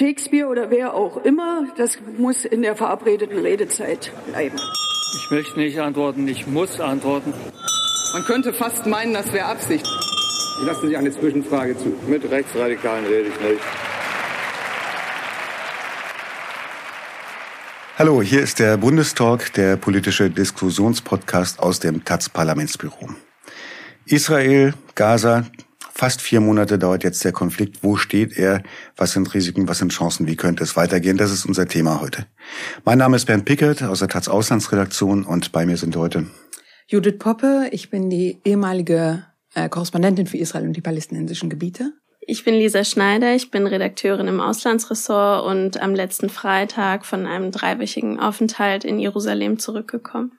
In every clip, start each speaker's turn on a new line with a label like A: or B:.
A: Shakespeare oder wer auch immer, das muss in der verabredeten Redezeit bleiben.
B: Ich möchte nicht antworten, ich muss antworten.
C: Man könnte fast meinen, das wäre Absicht.
D: Ich lasse sich eine Zwischenfrage zu.
E: Mit Rechtsradikalen rede ich nicht.
F: Hallo, hier ist der Bundestalk, der politische Diskussionspodcast aus dem Taz-Parlamentsbüro. Israel, Gaza, fast vier Monate dauert jetzt der Konflikt. Wo steht er? Was sind Risiken? Was sind Chancen? Wie könnte es weitergehen? Das ist unser Thema heute. Mein Name ist Bernd Pickert aus der Taz Auslandsredaktion und bei mir sind heute
G: Judith Poppe. Ich bin die ehemalige äh, Korrespondentin für Israel und die palästinensischen Gebiete.
H: Ich bin Lisa Schneider, ich bin Redakteurin im Auslandsressort und am letzten Freitag von einem dreiwöchigen Aufenthalt in Jerusalem zurückgekommen.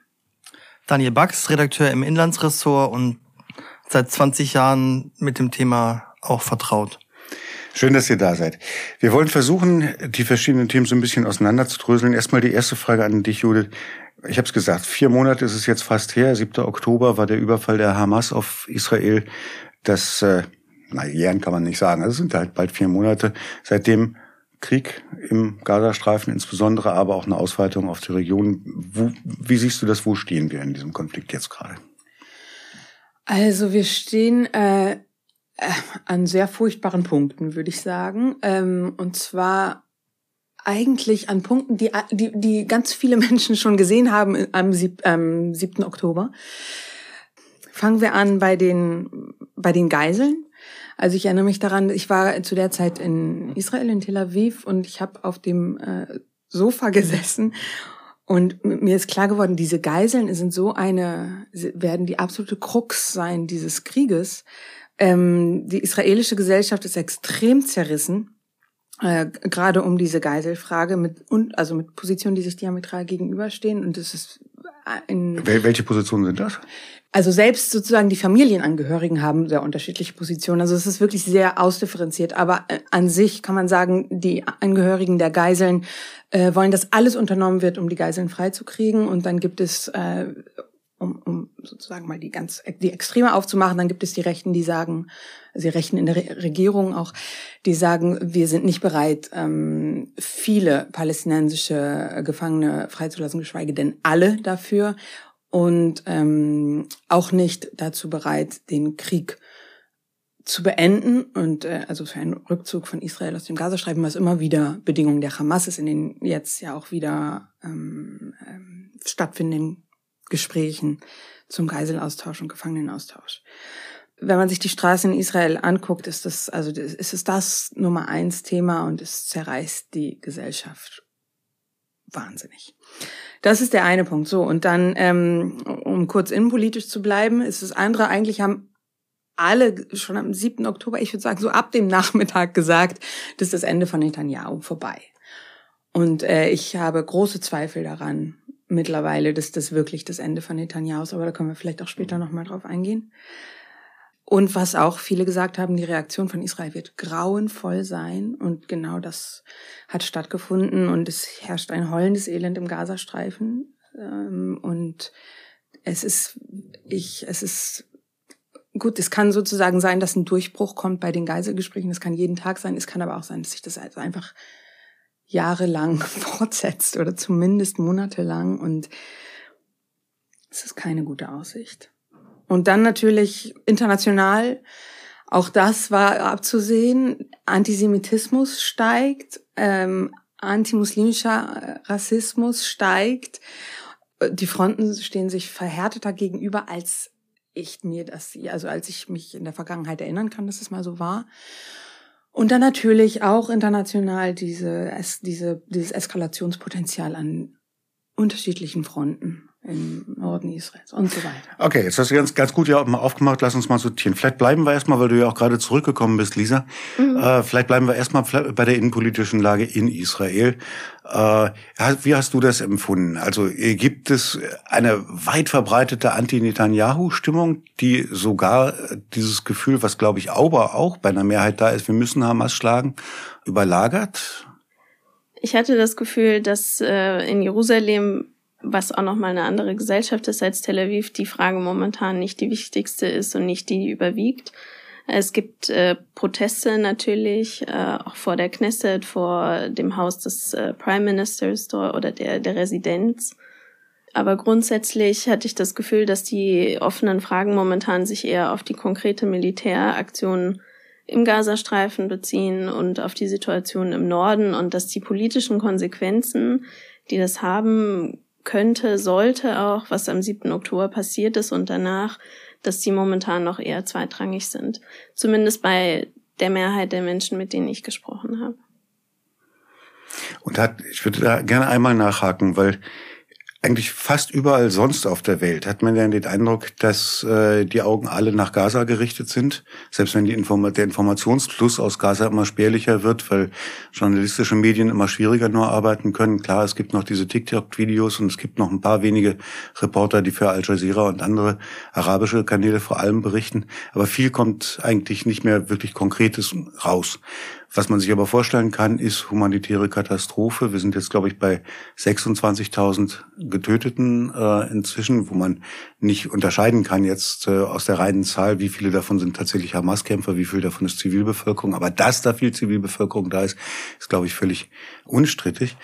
I: Daniel Bax, Redakteur im Inlandsressort und seit 20 Jahren mit dem Thema auch vertraut.
F: Schön, dass ihr da seid. Wir wollen versuchen, die verschiedenen Themen so ein bisschen auseinanderzudröseln. Erstmal die erste Frage an dich, Judith. Ich habe es gesagt, vier Monate ist es jetzt fast her. 7. Oktober war der Überfall der Hamas auf Israel. Das äh, na, jähren kann man nicht sagen. Es sind halt bald vier Monate. Seitdem Krieg im Gazastreifen insbesondere, aber auch eine Ausweitung auf die Region. Wo, wie siehst du das? Wo stehen wir in diesem Konflikt jetzt gerade?
G: Also wir stehen äh, äh, an sehr furchtbaren Punkten, würde ich sagen. Ähm, und zwar eigentlich an Punkten, die, die, die ganz viele Menschen schon gesehen haben am, sieb, am 7. Oktober. Fangen wir an bei den, bei den Geiseln. Also ich erinnere mich daran, ich war zu der Zeit in Israel, in Tel Aviv und ich habe auf dem äh, Sofa gesessen und mir ist klar geworden, diese Geiseln sind so eine, werden die absolute Krux sein dieses Krieges. Ähm, die israelische Gesellschaft ist extrem zerrissen, äh, gerade um diese Geiselfrage mit und also mit Positionen, die sich diametral gegenüberstehen. Und das ist
F: ein, Welche Positionen sind das?
G: Also selbst sozusagen die Familienangehörigen haben sehr unterschiedliche Positionen. Also es ist wirklich sehr ausdifferenziert. Aber äh, an sich kann man sagen, die Angehörigen der Geiseln äh, wollen, dass alles unternommen wird, um die Geiseln freizukriegen. Und dann gibt es, äh, um, um sozusagen mal die ganz die Extreme aufzumachen, dann gibt es die Rechten, die sagen, sie rechnen in der Re Regierung auch, die sagen, wir sind nicht bereit, ähm, viele palästinensische Gefangene freizulassen, geschweige denn alle dafür und ähm, auch nicht dazu bereit, den Krieg zu beenden und äh, also für einen Rückzug von Israel aus dem Gazastreifen, was immer wieder Bedingungen der Hamas ist, in den jetzt ja auch wieder ähm, ähm, stattfindenden Gesprächen zum Geiselaustausch und Gefangenenaustausch. Wenn man sich die Straßen in Israel anguckt, ist das also ist es das Nummer eins Thema und es zerreißt die Gesellschaft wahnsinnig. Das ist der eine Punkt. So, und dann, ähm, um kurz innenpolitisch zu bleiben, ist das andere, eigentlich haben alle schon am 7. Oktober, ich würde sagen, so ab dem Nachmittag gesagt, das ist das Ende von Netanyahu vorbei. Und äh, ich habe große Zweifel daran mittlerweile, dass das wirklich das Ende von Netanyahu ist, aber da können wir vielleicht auch später nochmal drauf eingehen. Und was auch viele gesagt haben, die Reaktion von Israel wird grauenvoll sein. Und genau das hat stattgefunden. Und es herrscht ein heulendes Elend im Gazastreifen. Ähm, und es ist, ich, es ist, gut, es kann sozusagen sein, dass ein Durchbruch kommt bei den Geiselgesprächen. Es kann jeden Tag sein. Es kann aber auch sein, dass sich das also einfach jahrelang fortsetzt oder zumindest monatelang. Und es ist keine gute Aussicht. Und dann natürlich international, auch das war abzusehen, Antisemitismus steigt, ähm, antimuslimischer Rassismus steigt. Die Fronten stehen sich verhärteter gegenüber, als ich mir das, also als ich mich in der Vergangenheit erinnern kann, dass es mal so war. Und dann natürlich auch international diese, diese, dieses Eskalationspotenzial an unterschiedlichen Fronten im Norden Israels und so weiter.
F: Okay, jetzt hast du ganz, ganz gut ja mal aufgemacht. Lass uns mal sortieren. Vielleicht bleiben wir erstmal, weil du ja auch gerade zurückgekommen bist, Lisa. Mhm. Äh, vielleicht bleiben wir erstmal bei der innenpolitischen Lage in Israel. Äh, wie hast du das empfunden? Also gibt es eine weit verbreitete Anti-Netanyahu-Stimmung, die sogar dieses Gefühl, was glaube ich aber auch bei einer Mehrheit da ist, wir müssen Hamas schlagen, überlagert?
H: Ich hatte das Gefühl, dass äh, in Jerusalem was auch nochmal eine andere Gesellschaft ist als Tel Aviv, die Frage momentan nicht die wichtigste ist und nicht die, die überwiegt. Es gibt äh, Proteste natürlich, äh, auch vor der Knesset, vor dem Haus des äh, Prime Ministers oder der, der Residenz. Aber grundsätzlich hatte ich das Gefühl, dass die offenen Fragen momentan sich eher auf die konkrete Militäraktion im Gazastreifen beziehen und auf die Situation im Norden und dass die politischen Konsequenzen, die das haben könnte, sollte auch, was am 7. Oktober passiert ist und danach, dass die momentan noch eher zweitrangig sind. Zumindest bei der Mehrheit der Menschen, mit denen ich gesprochen habe.
F: Und hat, ich würde da gerne einmal nachhaken, weil eigentlich fast überall sonst auf der Welt hat man ja den Eindruck, dass äh, die Augen alle nach Gaza gerichtet sind, selbst wenn die Inform der Informationsfluss aus Gaza immer spärlicher wird, weil journalistische Medien immer schwieriger nur arbeiten können. Klar, es gibt noch diese TikTok-Videos und es gibt noch ein paar wenige Reporter, die für Al Jazeera und andere arabische Kanäle vor allem berichten, aber viel kommt eigentlich nicht mehr wirklich Konkretes raus. Was man sich aber vorstellen kann, ist humanitäre Katastrophe. Wir sind jetzt, glaube ich, bei 26.000 Getöteten äh, inzwischen, wo man nicht unterscheiden kann jetzt äh, aus der reinen Zahl, wie viele davon sind tatsächlich Hamas-Kämpfer, wie viel davon ist Zivilbevölkerung. Aber dass da viel Zivilbevölkerung da ist, ist, glaube ich, völlig unstrittig.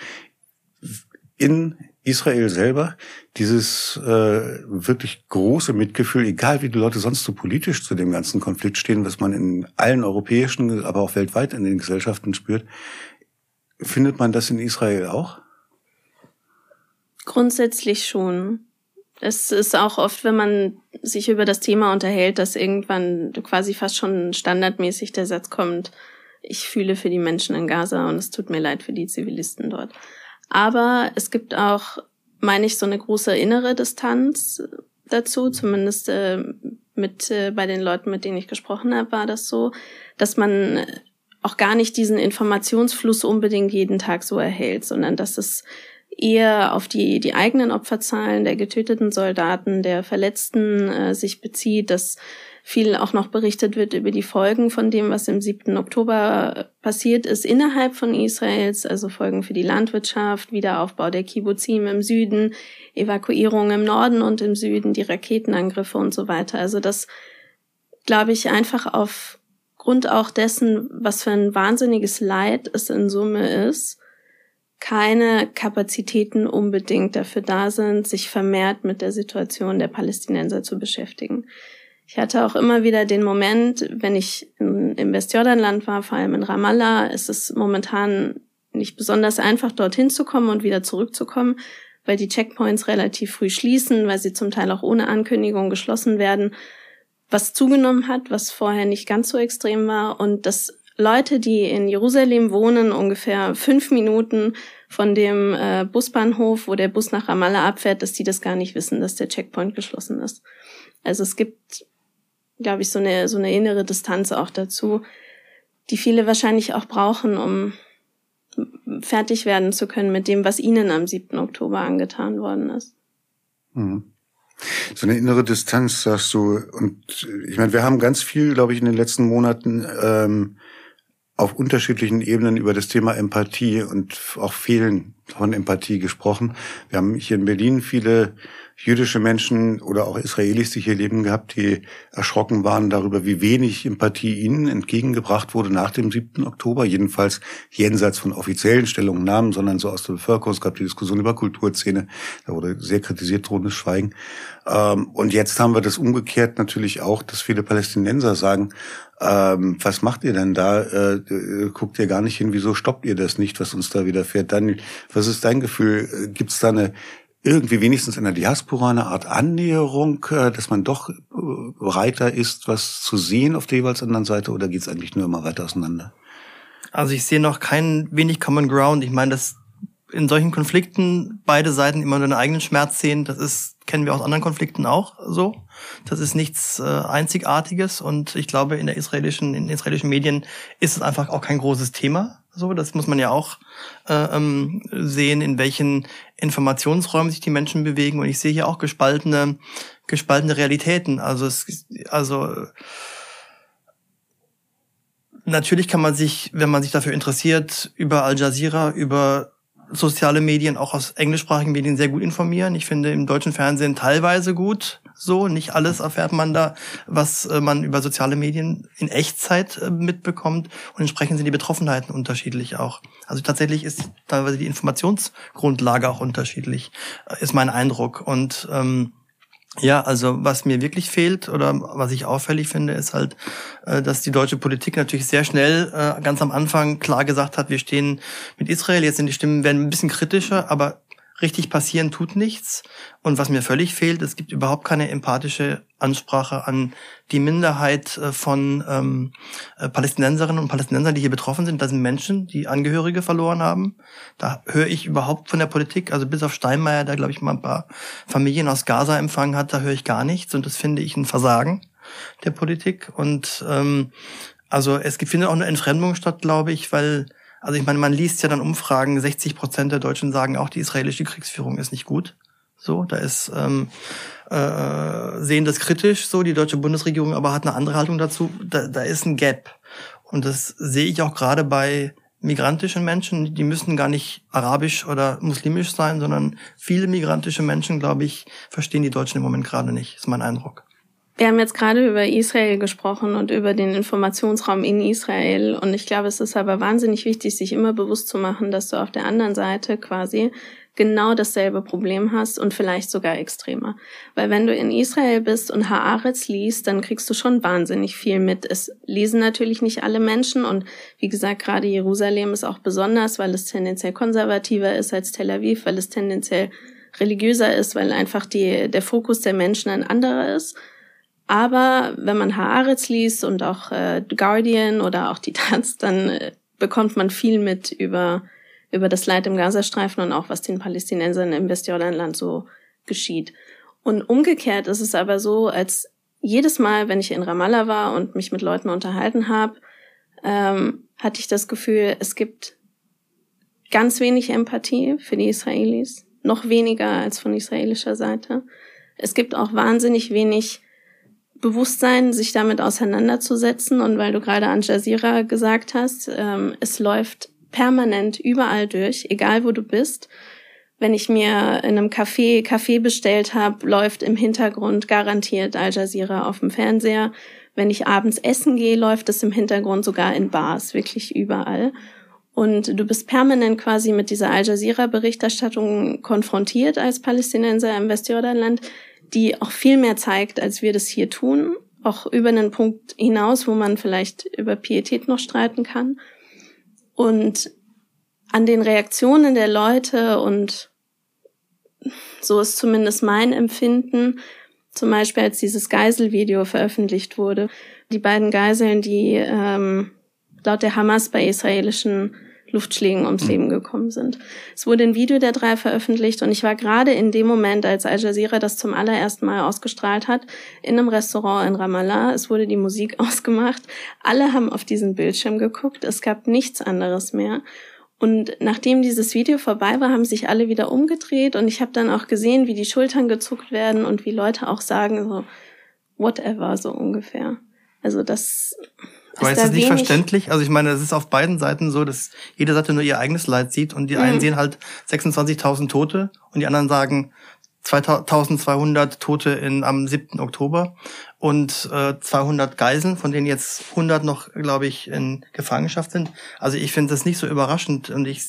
F: In Israel selber dieses äh, wirklich große Mitgefühl, egal wie die Leute sonst so politisch zu dem ganzen Konflikt stehen, was man in allen europäischen, aber auch weltweit in den Gesellschaften spürt, findet man das in Israel auch?
H: Grundsätzlich schon. Es ist auch oft, wenn man sich über das Thema unterhält, dass irgendwann quasi fast schon standardmäßig der Satz kommt, ich fühle für die Menschen in Gaza und es tut mir leid für die Zivilisten dort. Aber es gibt auch, meine ich, so eine große innere Distanz dazu, zumindest äh, mit äh, bei den Leuten, mit denen ich gesprochen habe, war das so, dass man auch gar nicht diesen Informationsfluss unbedingt jeden Tag so erhält, sondern dass es eher auf die, die eigenen Opferzahlen der getöteten Soldaten, der Verletzten äh, sich bezieht, dass viel auch noch berichtet wird über die Folgen von dem, was im 7. Oktober passiert ist innerhalb von Israels, also Folgen für die Landwirtschaft, Wiederaufbau der Kibbuzim im Süden, Evakuierung im Norden und im Süden, die Raketenangriffe und so weiter. Also das, glaube ich, einfach aufgrund auch dessen, was für ein wahnsinniges Leid es in Summe ist, keine Kapazitäten unbedingt dafür da sind, sich vermehrt mit der Situation der Palästinenser zu beschäftigen. Ich hatte auch immer wieder den Moment, wenn ich in, im Westjordanland war, vor allem in Ramallah, ist es momentan nicht besonders einfach, dorthin zu kommen und wieder zurückzukommen, weil die Checkpoints relativ früh schließen, weil sie zum Teil auch ohne Ankündigung geschlossen werden, was zugenommen hat, was vorher nicht ganz so extrem war und dass Leute, die in Jerusalem wohnen, ungefähr fünf Minuten von dem äh, Busbahnhof, wo der Bus nach Ramallah abfährt, dass die das gar nicht wissen, dass der Checkpoint geschlossen ist. Also es gibt glaube ich, so eine, so eine innere Distanz auch dazu, die viele wahrscheinlich auch brauchen, um fertig werden zu können mit dem, was ihnen am 7. Oktober angetan worden ist.
F: Mhm. So eine innere Distanz, sagst du. Und ich meine, wir haben ganz viel, glaube ich, in den letzten Monaten ähm, auf unterschiedlichen Ebenen über das Thema Empathie und auch Fehlen von Empathie gesprochen. Wir haben hier in Berlin viele jüdische Menschen oder auch Israelis, die hier leben, gehabt, die erschrocken waren darüber, wie wenig Empathie ihnen entgegengebracht wurde nach dem 7. Oktober, jedenfalls jenseits von offiziellen Stellungnahmen, sondern so aus der Bevölkerung. Es gab die Diskussion über Kulturszene, da wurde sehr kritisiert, drohendes Schweigen. Ähm, und jetzt haben wir das umgekehrt natürlich auch, dass viele Palästinenser sagen, ähm, was macht ihr denn da? Äh, guckt ihr gar nicht hin, wieso stoppt ihr das nicht, was uns da widerfährt? Daniel, was ist dein Gefühl? Gibt es da eine irgendwie wenigstens in der Diaspora eine Art Annäherung, äh, dass man doch äh, bereiter ist, was zu sehen auf der jeweils anderen Seite, oder geht es eigentlich nur immer weiter auseinander?
I: Also ich sehe noch kein wenig Common Ground. Ich meine, dass in solchen Konflikten beide Seiten immer nur einen eigenen Schmerz sehen, das ist, kennen wir aus anderen Konflikten auch so. Das ist nichts äh, Einzigartiges und ich glaube, in der israelischen, in israelischen Medien ist es einfach auch kein großes Thema. So, das muss man ja auch äh, ähm, sehen, in welchen Informationsräumen sich die Menschen bewegen. Und ich sehe hier auch gespaltene, gespaltene Realitäten. Also es, also natürlich kann man sich, wenn man sich dafür interessiert, über Al Jazeera, über soziale Medien auch aus englischsprachigen Medien sehr gut informieren. Ich finde im deutschen Fernsehen teilweise gut so. Nicht alles erfährt man da, was äh, man über soziale Medien in Echtzeit äh, mitbekommt. Und entsprechend sind die Betroffenheiten unterschiedlich auch. Also tatsächlich ist teilweise die Informationsgrundlage auch unterschiedlich, äh, ist mein Eindruck. Und ähm, ja, also was mir wirklich fehlt oder was ich auffällig finde, ist halt, äh, dass die deutsche Politik natürlich sehr schnell äh, ganz am Anfang klar gesagt hat, wir stehen mit Israel. Jetzt sind die Stimmen werden ein bisschen kritischer, aber richtig passieren tut nichts. Und was mir völlig fehlt, es gibt überhaupt keine empathische Ansprache an die Minderheit äh, von ähm, äh, Palästinenserinnen und Palästinensern, die hier betroffen sind. Das sind Menschen, die Angehörige verloren haben. Da höre ich überhaupt von der Politik, also bis auf Steinmeier, der, glaube ich, mal ein paar Familien aus Gaza empfangen hat, da höre ich gar nichts. Und das finde ich ein Versagen der Politik. Und ähm, also es findet auch eine Entfremdung statt, glaube ich, weil also ich meine, man liest ja dann Umfragen, 60 Prozent der Deutschen sagen auch, die israelische Kriegsführung ist nicht gut. So, da ist ähm, äh, sehen das kritisch, so die deutsche Bundesregierung, aber hat eine andere Haltung dazu. Da, da ist ein Gap und das sehe ich auch gerade bei migrantischen Menschen. Die müssen gar nicht arabisch oder muslimisch sein, sondern viele migrantische Menschen, glaube ich, verstehen die Deutschen im Moment gerade nicht. Ist mein Eindruck.
H: Wir haben jetzt gerade über Israel gesprochen und über den Informationsraum in Israel. Und ich glaube, es ist aber wahnsinnig wichtig, sich immer bewusst zu machen, dass du auf der anderen Seite quasi genau dasselbe Problem hast und vielleicht sogar extremer. Weil wenn du in Israel bist und Haaretz liest, dann kriegst du schon wahnsinnig viel mit. Es lesen natürlich nicht alle Menschen und wie gesagt, gerade Jerusalem ist auch besonders, weil es tendenziell konservativer ist als Tel Aviv, weil es tendenziell religiöser ist, weil einfach die, der Fokus der Menschen ein anderer ist. Aber wenn man Haaretz liest und auch äh, Guardian oder auch die Taz, dann äh, bekommt man viel mit über, über das Leid im Gazastreifen und auch was den Palästinensern im Westjordanland so geschieht. Und umgekehrt ist es aber so, als jedes Mal, wenn ich in Ramallah war und mich mit Leuten unterhalten habe, ähm, hatte ich das Gefühl, es gibt ganz wenig Empathie für die Israelis, noch weniger als von israelischer Seite. Es gibt auch wahnsinnig wenig Bewusstsein, sich damit auseinanderzusetzen. Und weil du gerade Al Jazeera gesagt hast, ähm, es läuft permanent überall durch, egal wo du bist. Wenn ich mir in einem Café Kaffee bestellt habe, läuft im Hintergrund garantiert Al Jazeera auf dem Fernseher. Wenn ich abends essen gehe, läuft es im Hintergrund sogar in Bars, wirklich überall. Und du bist permanent quasi mit dieser Al Jazeera-Berichterstattung konfrontiert als Palästinenser im Westjordanland, die auch viel mehr zeigt, als wir das hier tun, auch über einen Punkt hinaus, wo man vielleicht über Pietät noch streiten kann. Und an den Reaktionen der Leute und so ist zumindest mein Empfinden, zum Beispiel als dieses Geiselvideo veröffentlicht wurde. Die beiden Geiseln, die ähm, laut der Hamas bei israelischen Luftschlägen ums mhm. Leben gekommen sind. Es wurde ein Video der drei veröffentlicht und ich war gerade in dem Moment, als Al Jazeera das zum allerersten Mal ausgestrahlt hat, in einem Restaurant in Ramallah. Es wurde die Musik ausgemacht. Alle haben auf diesen Bildschirm geguckt. Es gab nichts anderes mehr. Und nachdem dieses Video vorbei war, haben sich alle wieder umgedreht und ich habe dann auch gesehen, wie die Schultern gezuckt werden und wie Leute auch sagen so whatever so ungefähr. Also das
I: aber ist das nicht verständlich? Also ich meine, es ist auf beiden Seiten so, dass jede Seite nur ihr eigenes Leid sieht und die mhm. einen sehen halt 26.000 Tote und die anderen sagen, 2200 Tote in, am 7. Oktober und äh, 200 Geiseln, von denen jetzt 100 noch, glaube ich, in Gefangenschaft sind. Also ich finde das nicht so überraschend und ich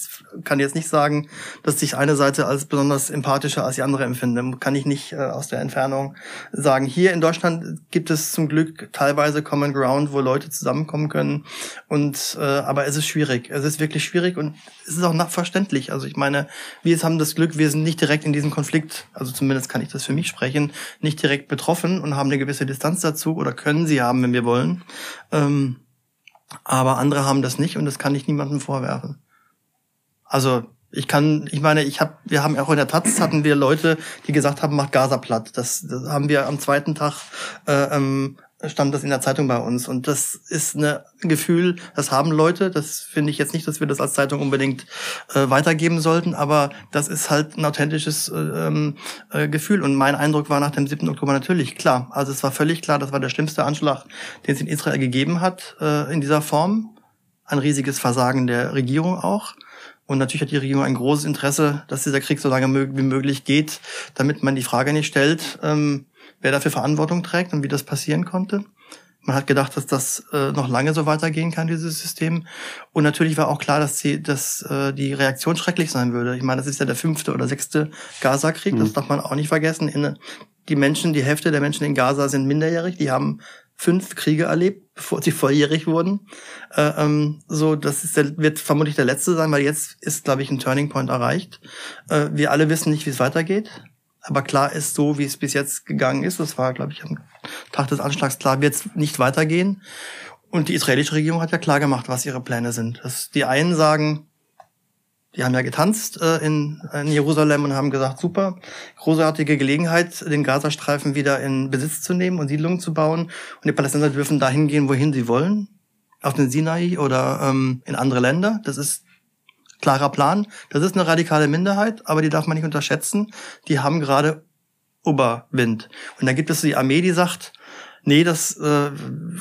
I: kann jetzt nicht sagen, dass sich eine Seite als besonders empathischer als die andere empfinde. Kann ich nicht äh, aus der Entfernung sagen. Hier in Deutschland gibt es zum Glück teilweise Common Ground, wo Leute zusammenkommen können. Und äh, aber es ist schwierig. Es ist wirklich schwierig und es ist auch nachverständlich. Also ich meine, wir haben das Glück, wir sind nicht direkt in diesem Konflikt, also zumindest kann ich das für mich sprechen, nicht direkt betroffen und haben eine gewisse Distanz dazu oder können sie haben, wenn wir wollen. Ähm, aber andere haben das nicht und das kann ich niemandem vorwerfen. Also ich kann, ich meine, ich habe, wir haben auch in der Taz hatten wir Leute, die gesagt haben, macht Gaza platt. Das, das haben wir am zweiten Tag äh, ähm, stand das in der Zeitung bei uns. Und das ist ein Gefühl, das haben Leute. Das finde ich jetzt nicht, dass wir das als Zeitung unbedingt äh, weitergeben sollten, aber das ist halt ein authentisches äh, ähm, äh, Gefühl. Und mein Eindruck war nach dem 7. Oktober natürlich klar. Also es war völlig klar, das war der schlimmste Anschlag, den es in Israel gegeben hat, äh, in dieser Form. Ein riesiges Versagen der Regierung auch. Und natürlich hat die Regierung ein großes Interesse, dass dieser Krieg so lange wie möglich geht, damit man die Frage nicht stellt, ähm, wer dafür Verantwortung trägt und wie das passieren konnte. Man hat gedacht, dass das äh, noch lange so weitergehen kann, dieses System. Und natürlich war auch klar, dass, die, dass äh, die Reaktion schrecklich sein würde. Ich meine, das ist ja der fünfte oder sechste Gaza-Krieg, mhm. das darf man auch nicht vergessen. Die Menschen, die Hälfte der Menschen in Gaza sind minderjährig, die haben fünf Kriege erlebt, bevor sie volljährig wurden. Äh, ähm, so, das ist der, wird vermutlich der letzte sein, weil jetzt ist, glaube ich, ein Turning Point erreicht. Äh, wir alle wissen nicht, wie es weitergeht. Aber klar ist so, wie es bis jetzt gegangen ist. Das war, glaube ich, am Tag des Anschlags klar, wird es nicht weitergehen. Und die israelische Regierung hat ja klar gemacht, was ihre Pläne sind. Das, die einen sagen, die haben ja getanzt äh, in, in Jerusalem und haben gesagt, super, großartige Gelegenheit, den Gazastreifen wieder in Besitz zu nehmen und Siedlungen zu bauen. Und die Palästinenser dürfen dahin gehen, wohin sie wollen. Auf den Sinai oder ähm, in andere Länder. Das ist klarer Plan. Das ist eine radikale Minderheit, aber die darf man nicht unterschätzen. Die haben gerade Oberwind. Und dann gibt es die Armee, die sagt, nee, das äh,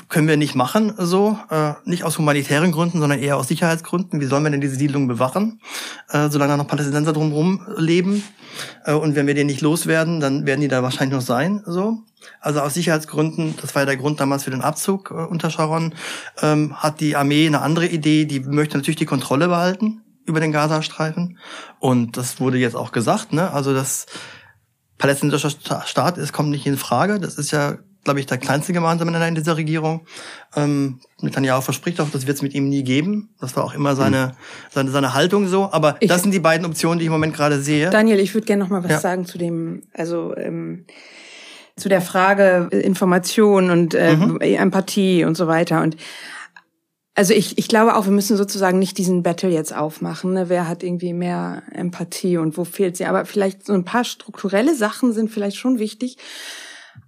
I: können wir nicht machen, so äh, nicht aus humanitären Gründen, sondern eher aus Sicherheitsgründen. Wie sollen wir denn diese Siedlung bewachen, äh, solange da noch Palästinenser drumherum leben? Äh, und wenn wir den nicht loswerden, dann werden die da wahrscheinlich noch sein, so. Also aus Sicherheitsgründen, das war ja der Grund damals für den Abzug äh, unter Sharon, ähm, hat die Armee eine andere Idee. Die möchte natürlich die Kontrolle behalten über den Gazastreifen. Und das wurde jetzt auch gesagt, ne? Also das palästinensische Staat es kommt nicht in Frage. Das ist ja glaube ich, der kleinste gemeinsame Nenner in dieser Regierung. Ähm, Netanyahu verspricht auch, das wird es mit ihm nie geben. Das war auch immer seine, mhm. seine, seine Haltung so. Aber ich, das sind die beiden Optionen, die ich im Moment gerade sehe.
G: Daniel, ich würde gerne noch mal was ja. sagen zu dem, also ähm, zu der Frage Information und äh, mhm. Empathie und so weiter. Und also ich, ich glaube auch, wir müssen sozusagen nicht diesen Battle jetzt aufmachen. Ne? Wer hat irgendwie mehr Empathie und wo fehlt sie? Aber vielleicht so ein paar strukturelle Sachen sind vielleicht schon wichtig.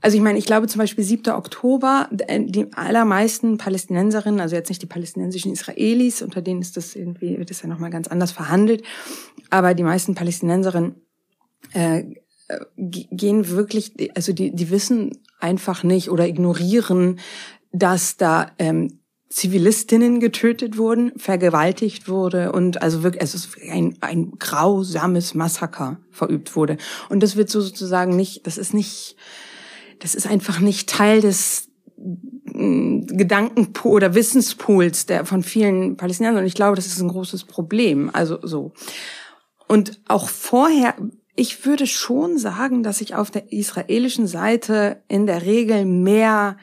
G: Also ich meine, ich glaube zum Beispiel 7. Oktober, äh, die allermeisten Palästinenserinnen, also jetzt nicht die palästinensischen Israelis, unter denen ist das irgendwie, wird das ja nochmal ganz anders verhandelt, aber die meisten Palästinenserinnen äh, gehen wirklich, also die, die wissen einfach nicht oder ignorieren, dass da ähm, Zivilistinnen getötet wurden, vergewaltigt wurde und also wirklich, es ist ein, ein grausames Massaker verübt wurde. Und das wird so sozusagen nicht, das ist nicht, das ist einfach nicht Teil des mm, Gedankenpool oder Wissenspools der von vielen Palästinensern. Und ich glaube, das ist ein großes Problem. Also so. Und auch vorher, ich würde schon sagen, dass ich auf der israelischen Seite in der Regel mehr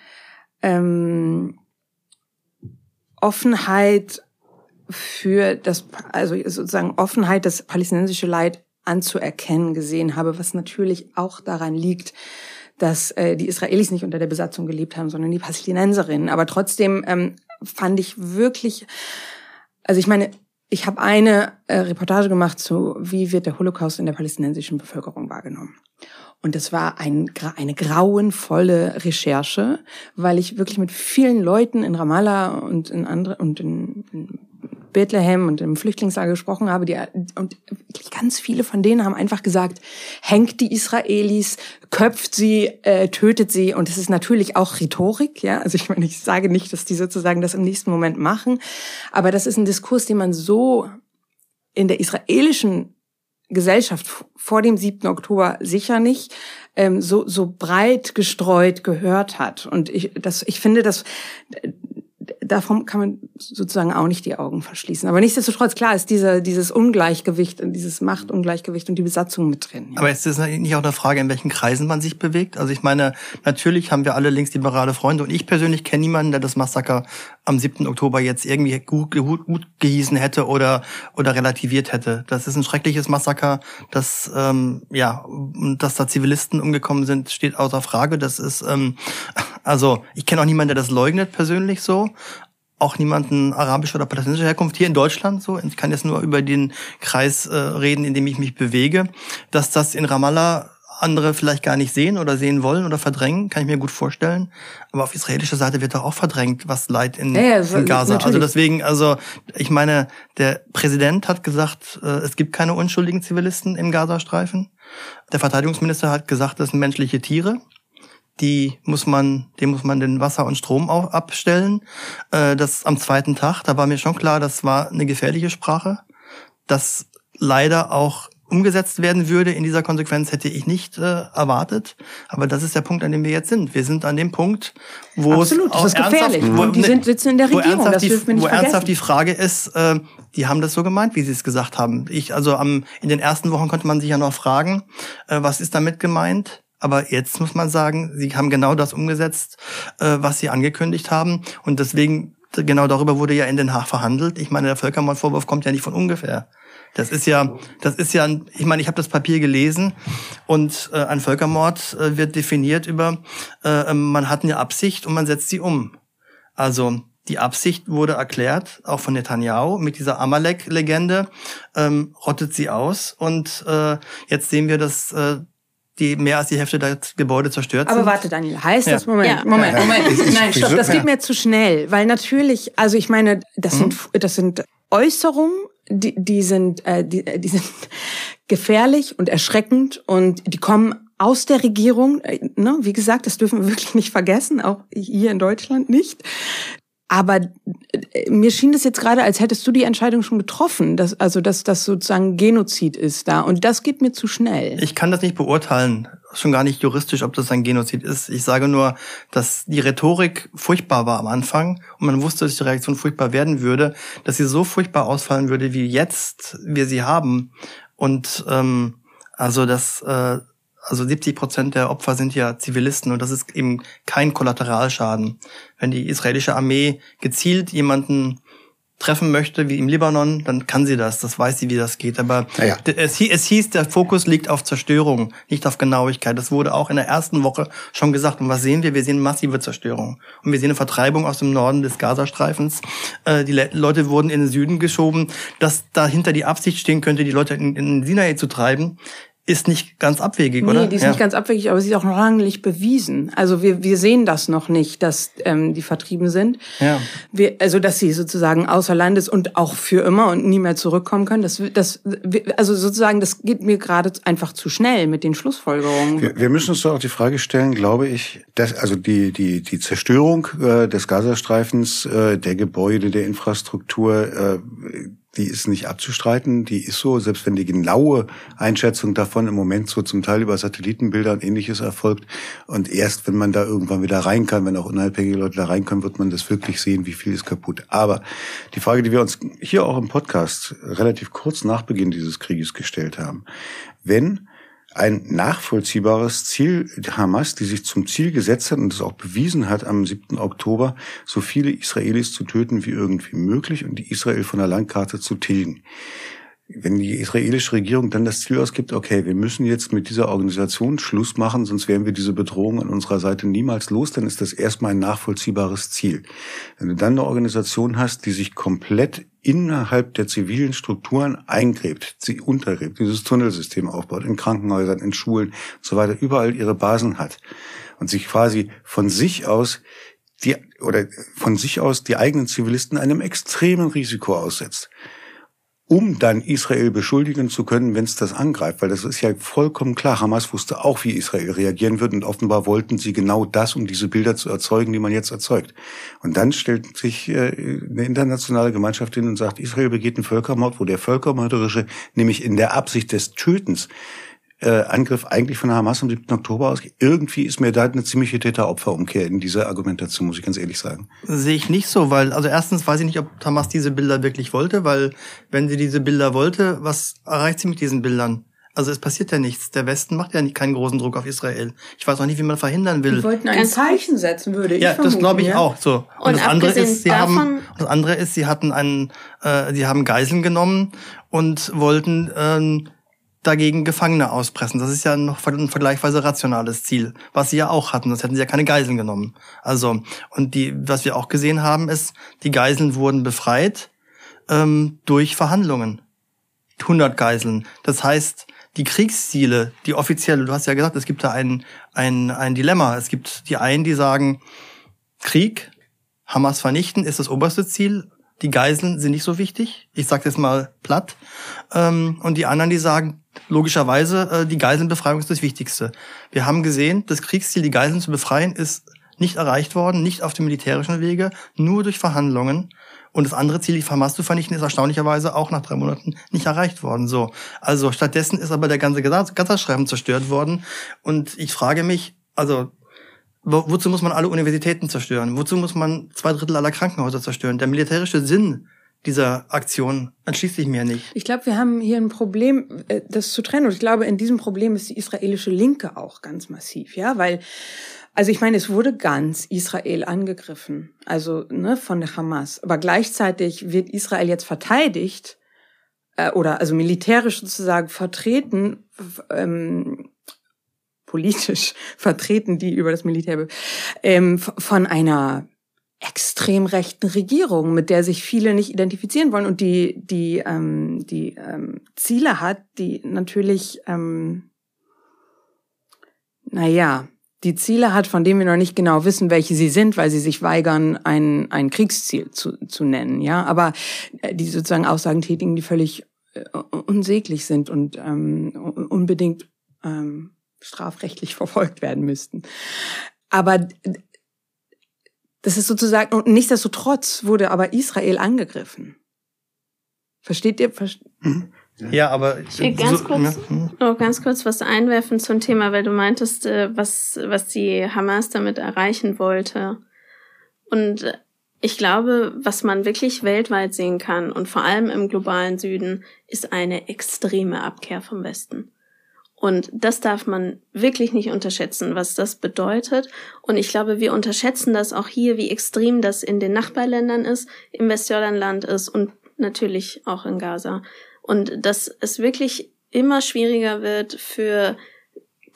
G: ähm, Offenheit für das, also sozusagen Offenheit, das palästinensische Leid anzuerkennen gesehen habe, was natürlich auch daran liegt, dass äh, die Israelis nicht unter der Besatzung gelebt haben, sondern die Palästinenserinnen. Aber trotzdem ähm, fand ich wirklich, also ich meine, ich habe eine äh, Reportage gemacht zu, wie wird der Holocaust in der palästinensischen Bevölkerung wahrgenommen. Und das war ein, eine grauenvolle Recherche, weil ich wirklich mit vielen Leuten in Ramallah und in andere und in, in Bethlehem und im Flüchtlingslager gesprochen habe, die, und ganz viele von denen haben einfach gesagt, hängt die Israelis, köpft sie, äh, tötet sie. Und es ist natürlich auch Rhetorik, ja. Also ich meine, ich sage nicht, dass die sozusagen das im nächsten Moment machen, aber das ist ein Diskurs, den man so in der israelischen Gesellschaft vor dem 7. Oktober sicher nicht ähm, so so breit gestreut gehört hat und ich das ich finde das davon kann man sozusagen auch nicht die Augen verschließen. Aber nichtsdestotrotz, klar, ist dieser, dieses Ungleichgewicht und dieses Machtungleichgewicht und die Besatzung mit drin.
I: Ja. Aber ist das nicht auch eine Frage, in welchen Kreisen man sich bewegt? Also ich meine, natürlich haben wir alle linksliberale Freunde und ich persönlich kenne niemanden, der das Massaker am 7. Oktober jetzt irgendwie gut, gut, gut gehießen hätte oder, oder relativiert hätte. Das ist ein schreckliches Massaker, das, ähm, ja, dass da Zivilisten umgekommen sind, steht außer Frage. Das ist, ähm, also ich kenne auch niemanden, der das leugnet persönlich so auch niemanden arabischer oder palästinensischer Herkunft hier in Deutschland so. Ich kann jetzt nur über den Kreis äh, reden, in dem ich mich bewege. Dass das in Ramallah andere vielleicht gar nicht sehen oder sehen wollen oder verdrängen, kann ich mir gut vorstellen. Aber auf israelischer Seite wird doch auch verdrängt, was Leid in, ja, ja, in Gaza. Natürlich. Also deswegen, also ich meine, der Präsident hat gesagt, äh, es gibt keine unschuldigen Zivilisten im Gazastreifen. Der Verteidigungsminister hat gesagt, das sind menschliche Tiere die muss man, dem muss man den Wasser und Strom auch abstellen. Äh, das am zweiten Tag, da war mir schon klar, das war eine gefährliche Sprache. das leider auch umgesetzt werden würde in dieser Konsequenz, hätte ich nicht äh, erwartet. Aber das ist der Punkt, an dem wir jetzt sind. Wir sind an dem Punkt, wo
G: Absolut,
I: es auch
G: das ist gefährlich.
I: Wo,
G: die sind, sitzen in der
I: wo
G: Regierung,
I: ernsthaft,
G: das
I: die,
G: dürfen wir nicht
I: wo
G: vergessen.
I: ernsthaft die Frage ist, äh, die haben das so gemeint, wie sie es gesagt haben. Ich, also am, in den ersten Wochen konnte man sich ja noch fragen, äh, was ist damit gemeint? Aber jetzt muss man sagen, sie haben genau das umgesetzt, äh, was sie angekündigt haben. Und deswegen, genau darüber wurde ja in Den Haag verhandelt. Ich meine, der Völkermordvorwurf kommt ja nicht von ungefähr. Das ist ja, das ist ja, ich meine, ich habe das Papier gelesen und äh, ein Völkermord äh, wird definiert über, äh, man hat eine Absicht und man setzt sie um. Also die Absicht wurde erklärt, auch von Netanyahu, mit dieser Amalek-Legende, ähm, rottet sie aus. Und äh, jetzt sehen wir, dass äh, die mehr als die Hälfte der Gebäude zerstört sind.
G: Aber warte, Daniel, heißt
I: Ja.
G: das, Moment,
H: Ja.
G: Moment, Moment,
F: Ich- ich-
G: nein, stopp, das
F: ja.
G: geht mir zu schnell, weil natürlich, also ich meine, das
I: Mhm.
G: sind, das sind Äußerungen, die, die sind, äh, die, äh, die sind gefährlich und erschreckend und die kommen aus der Regierung, äh, ne, wie gesagt, das dürfen wir wirklich nicht vergessen, auch hier in Deutschland nicht. Aber äh, mir schien es jetzt gerade, als hättest du die Entscheidung schon getroffen, dass, also dass das sozusagen Genozid ist da. Und das geht mir zu schnell.
I: Ich kann das nicht beurteilen, schon gar nicht juristisch, ob das ein Genozid ist. Ich sage nur, dass die Rhetorik furchtbar war am Anfang und man wusste, dass die Reaktion furchtbar werden würde, dass sie so furchtbar ausfallen würde, wie jetzt wir sie haben. Und ähm, also das, äh, also 70 Prozent der Opfer sind ja Zivilisten und das ist eben kein Kollateralschaden. Wenn die israelische Armee gezielt jemanden treffen möchte, wie im Libanon, dann kann sie das. Das weiß sie, wie das geht. Aber d- es, es hieß, der Fokus liegt auf Zerstörung, nicht auf Genauigkeit. Das wurde auch in der ersten Woche schon gesagt. Und was sehen wir? Wir sehen massive Zerstörung. Und wir sehen eine Vertreibung aus dem Norden des Gazastreifens. Äh, die Le Leute wurden in den Süden geschoben. Dass dahinter die Absicht stehen könnte, die Leute in, in Sinai zu treiben, ist nicht ganz abwegig,
G: Nee,
I: oder?
G: die ist
I: Ja.
G: nicht ganz abwegig, aber sie ist auch noch lange nicht bewiesen. Also wir, wir sehen das noch nicht, dass ähm, die vertrieben sind.
I: Ja.
G: Wir, also dass sie sozusagen außer Landes und auch für immer und nie mehr zurückkommen können. Das, das, also sozusagen, das geht mir gerade einfach zu schnell mit den Schlussfolgerungen.
F: Wir, wir müssen uns doch auch die Frage stellen, glaube ich, dass also die die die Zerstörung äh, des Gazastreifens, äh, der Gebäude, der Infrastruktur, äh, die ist nicht abzustreiten, die ist so, selbst wenn die genaue Einschätzung davon im Moment so zum Teil über Satellitenbilder und ähnliches erfolgt und erst wenn man da irgendwann wieder rein kann, wenn auch unabhängige Leute da rein können, wird man das wirklich sehen, wie viel ist kaputt. Aber die Frage, die wir uns hier auch im Podcast relativ kurz nach Beginn dieses Krieges gestellt haben, wenn ein nachvollziehbares Ziel Hamas, die sich zum Ziel gesetzt hat und es auch bewiesen hat, am 7. Oktober so viele Israelis zu töten wie irgendwie möglich und die Israel von der Landkarte zu tilgen. Wenn die israelische Regierung dann das Ziel ausgibt, okay, wir müssen jetzt mit dieser Organisation Schluss machen, sonst werden wir diese Bedrohung an unserer Seite niemals los, dann ist das erstmal ein nachvollziehbares Ziel. Wenn du dann eine Organisation hast, die sich komplett innerhalb der zivilen Strukturen eingräbt, sie untergräbt, dieses Tunnelsystem aufbaut, in Krankenhäusern, in Schulen und so weiter, überall ihre Basen hat und sich quasi von sich aus die, oder von sich aus die eigenen Zivilisten einem extremen Risiko aussetzt um dann Israel beschuldigen zu können, wenn es das angreift. Weil das ist ja vollkommen klar. Hamas wusste auch, wie Israel reagieren wird und offenbar wollten sie genau das, um diese Bilder zu erzeugen, die man jetzt erzeugt. Und dann stellt sich äh, eine internationale Gemeinschaft hin und sagt, Israel begeht einen Völkermord, wo der völkermörderische, nämlich in der Absicht des Tötens, äh, Angriff eigentlich von der Hamas am 7. Oktober ausgeht. Irgendwie ist mir da eine ziemliche Täter-Opfer-Umkehr in dieser Argumentation, muss ich ganz ehrlich sagen.
I: Sehe ich nicht so, weil, also erstens weiß ich nicht, ob Hamas diese Bilder wirklich wollte, weil wenn sie diese Bilder wollte, was erreicht sie mit diesen Bildern? Also es passiert ja nichts. Der Westen macht ja nicht keinen großen Druck auf Israel. Ich weiß auch nicht, wie man verhindern will.
G: Die wollten ein Zeichen setzen, würde ich
I: Ja, das
G: vermuten,
I: glaube ich
G: ja.
I: auch. So. Und,
H: Und
I: das andere ist, sie
H: davon-
I: haben, das andere ist, sie hatten einen, äh, sie haben Geiseln genommen und wollten ähm, dagegen Gefangene auspressen. Das ist ja noch ein vergleichsweise rationales Ziel, was sie ja auch hatten. Das hätten sie ja keine Geiseln genommen. Also und die, was wir auch gesehen haben, ist, die Geiseln wurden befreit ähm, durch Verhandlungen. 100 Geiseln. Das heißt, die Kriegsziele, die offizielle, du hast ja gesagt, es gibt da ein, ein, ein Dilemma. Es gibt die einen, die sagen, Krieg, Hamas vernichten ist das oberste Ziel. Die Geiseln sind nicht so wichtig. Ich sage jetzt mal platt. Ähm, und die anderen, die sagen, logischerweise, äh, die Geiselnbefreiung ist das Wichtigste. Wir haben gesehen, das Kriegsziel, die Geiseln zu befreien, ist nicht erreicht worden, nicht auf dem militärischen Wege, nur durch Verhandlungen. Und das andere Ziel, die Hamas zu vernichten, ist erstaunlicherweise auch nach drei Monaten nicht erreicht worden. So, also stattdessen ist aber der ganze Gazastreifen zerstört worden. Und ich frage mich, also wozu muss man alle Universitäten zerstören? Wozu muss man zwei Drittel aller Krankenhäuser zerstören? Der militärische Sinn dieser Aktion entschließt sich mir nicht.
G: Ich glaube, wir haben hier ein Problem, äh, das zu trennen. Und ich glaube, in diesem Problem ist die israelische Linke auch ganz massiv, ja, weil also ich meine, es wurde ganz Israel angegriffen, also ne, von der Hamas. Aber gleichzeitig wird Israel jetzt verteidigt äh, oder also militärisch sozusagen vertreten, ähm, politisch vertreten, die über das Militär ähm, von einer extrem rechten Regierung, mit der sich viele nicht identifizieren wollen und die die ähm, die ähm, Ziele hat, die natürlich ähm, naja die Ziele hat, von denen wir noch nicht genau wissen, welche sie sind, weil sie sich weigern, ein, ein Kriegsziel zu, zu nennen. Ja, aber äh, die sozusagen Aussagen tätigen, die völlig äh, unsäglich sind und ähm, unbedingt ähm, strafrechtlich verfolgt werden müssten. Aber das ist sozusagen, und nichtsdestotrotz wurde aber Israel angegriffen. Versteht ihr? Verste
I: mhm. Ja, aber
H: ich will ganz so, kurz ne? Hm? noch ganz kurz was einwerfen zum Thema, weil du meintest, äh, was was die Hamas damit erreichen wollte. Und äh, ich glaube, was man wirklich weltweit sehen kann und vor allem im globalen Süden, ist eine extreme Abkehr vom Westen. Und das darf man wirklich nicht unterschätzen, was das bedeutet. Und ich glaube, wir unterschätzen das auch hier, wie extrem das in den Nachbarländern ist, im Westjordanland ist und natürlich auch in Gaza. Und dass es wirklich immer schwieriger wird für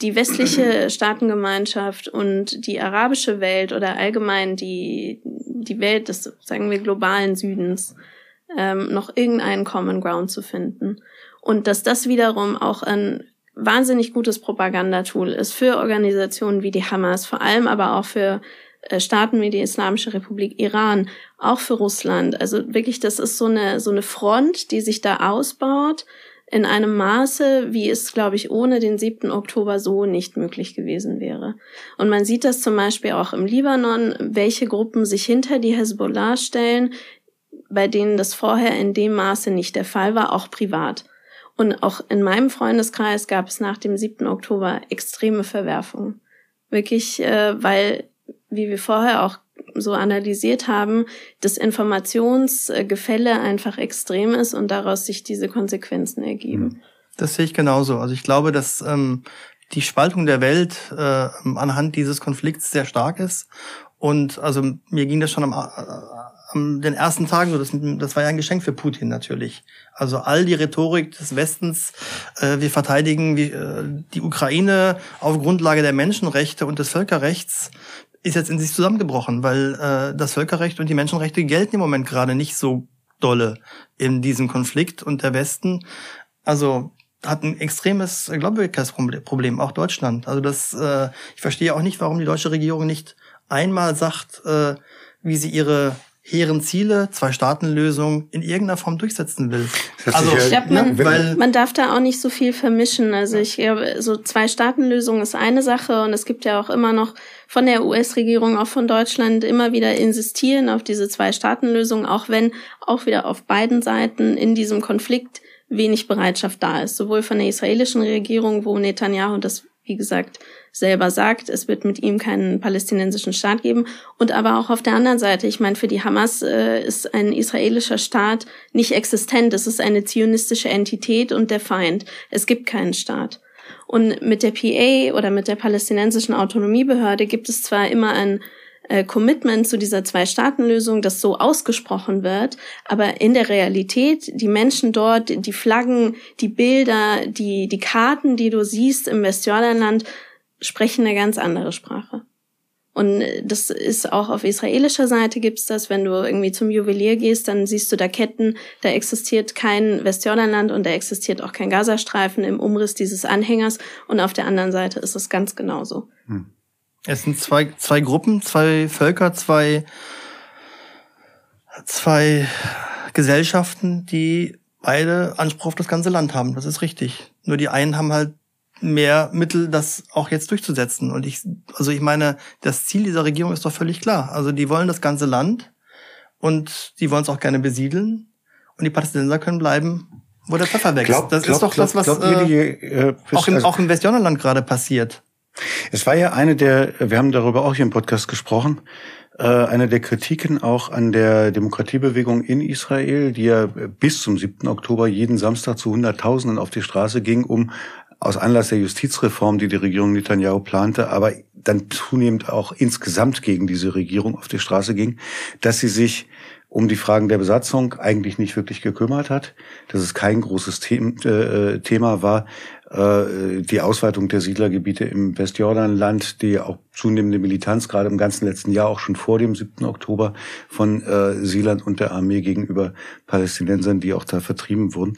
H: die westliche Staatengemeinschaft und die arabische Welt oder allgemein die, die Welt des, sagen wir, globalen Südens, ähm, noch irgendeinen Common Ground zu finden. Und dass das wiederum auch ein wahnsinnig gutes Propagandatool ist für Organisationen wie die Hamas, vor allem aber auch für äh, Staaten wie die Islamische Republik Iran, auch für Russland. Also wirklich, das ist so eine, so eine Front, die sich da ausbaut in einem Maße, wie es, glaube ich, ohne den 7. Oktober so nicht möglich gewesen wäre. Und man sieht das zum Beispiel auch im Libanon, welche Gruppen sich hinter die Hezbollah stellen, bei denen das vorher in dem Maße nicht der Fall war, auch privat. Und auch in meinem Freundeskreis gab es nach dem 7. Oktober extreme Verwerfungen. Wirklich, äh, weil wie wir vorher auch so analysiert haben, das Informationsgefälle einfach extrem ist und daraus sich diese Konsequenzen ergeben. Mhm.
I: Das sehe ich genauso. Also ich glaube, dass ähm, die Spaltung der Welt äh, anhand dieses Konflikts sehr stark ist. Und also mir ging das schon am, äh, am den ersten Tagen so, das, das war ja ein Geschenk für Putin natürlich. Also all die Rhetorik des Westens, äh, wir verteidigen wie, äh, die Ukraine auf Grundlage der Menschenrechte und des Völkerrechts, ist jetzt in sich zusammengebrochen, weil äh, das Völkerrecht und die Menschenrechte gelten im Moment gerade nicht so dolle in diesem Konflikt und der Westen, also hat ein extremes Glaubwürdigkeitsproblem, auch Deutschland. Also das, äh, ich verstehe auch nicht, warum die deutsche Regierung nicht einmal sagt, äh, wie sie ihre hehren Ziele, Zwei-Staaten-Lösung in irgendeiner Form durchsetzen will.
H: Also, ich glaube, man, ja, man darf da auch nicht so viel vermischen. Also ich glaube, so Zwei-Staaten-Lösung ist eine Sache und es gibt ja auch immer noch von der US-Regierung, auch von Deutschland immer wieder insistieren auf diese Zwei-Staaten-Lösung, auch wenn auch wieder auf beiden Seiten in diesem Konflikt wenig Bereitschaft da ist. Sowohl von der israelischen Regierung, wo Netanyahu das, wie gesagt, selber sagt, es wird mit ihm keinen palästinensischen Staat geben. Und aber auch auf der anderen Seite, ich meine, für die Hamas äh, ist ein israelischer Staat nicht existent. Es ist eine zionistische Entität und der Feind. Es gibt keinen Staat. Und mit der PA oder mit der palästinensischen Autonomiebehörde gibt es zwar immer ein äh, Commitment zu dieser Zwei-Staaten-Lösung, das so ausgesprochen wird, aber in der Realität, die Menschen dort, die Flaggen, die Bilder, die, die Karten, die du siehst im Westjordanland, sprechen eine ganz andere Sprache. Und das ist auch auf israelischer Seite gibt's das, wenn du irgendwie zum Juwelier gehst, dann siehst du da Ketten, da existiert kein Westjordanland und da existiert auch kein Gazastreifen im Umriss dieses Anhängers und auf der anderen Seite ist es ganz genauso. Hm.
I: Es sind zwei, zwei Gruppen, zwei Völker, zwei, zwei Gesellschaften, die beide Anspruch auf das ganze Land haben. Das ist richtig. Nur die einen haben halt mehr Mittel, das auch jetzt durchzusetzen. Und ich, also ich meine, das Ziel dieser Regierung ist doch völlig klar. Also die wollen das ganze Land und die wollen es auch gerne besiedeln und die Palästinenser können bleiben, wo der Pfeffer wächst. Glaub, das glaub, ist doch glaub, das, was äh, die, äh, auch, im, also, auch im Westjordanland gerade passiert.
F: Es war ja eine der, wir haben darüber auch hier im Podcast gesprochen, äh, eine der Kritiken auch an der Demokratiebewegung in Israel, die ja bis zum 7. Oktober jeden Samstag zu Hunderttausenden auf die Straße ging, um aus Anlass der Justizreform, die die Regierung Netanyahu plante, aber dann zunehmend auch insgesamt gegen diese Regierung auf die Straße ging, dass sie sich um die Fragen der Besatzung eigentlich nicht wirklich gekümmert hat, dass es kein großes äh, Thema war, äh, die Ausweitung der Siedlergebiete im Westjordanland, die auch zunehmende Militanz gerade im ganzen letzten Jahr auch schon vor dem 7. Oktober von äh, Seeland und der Armee gegenüber Palästinensern, die auch da vertrieben wurden.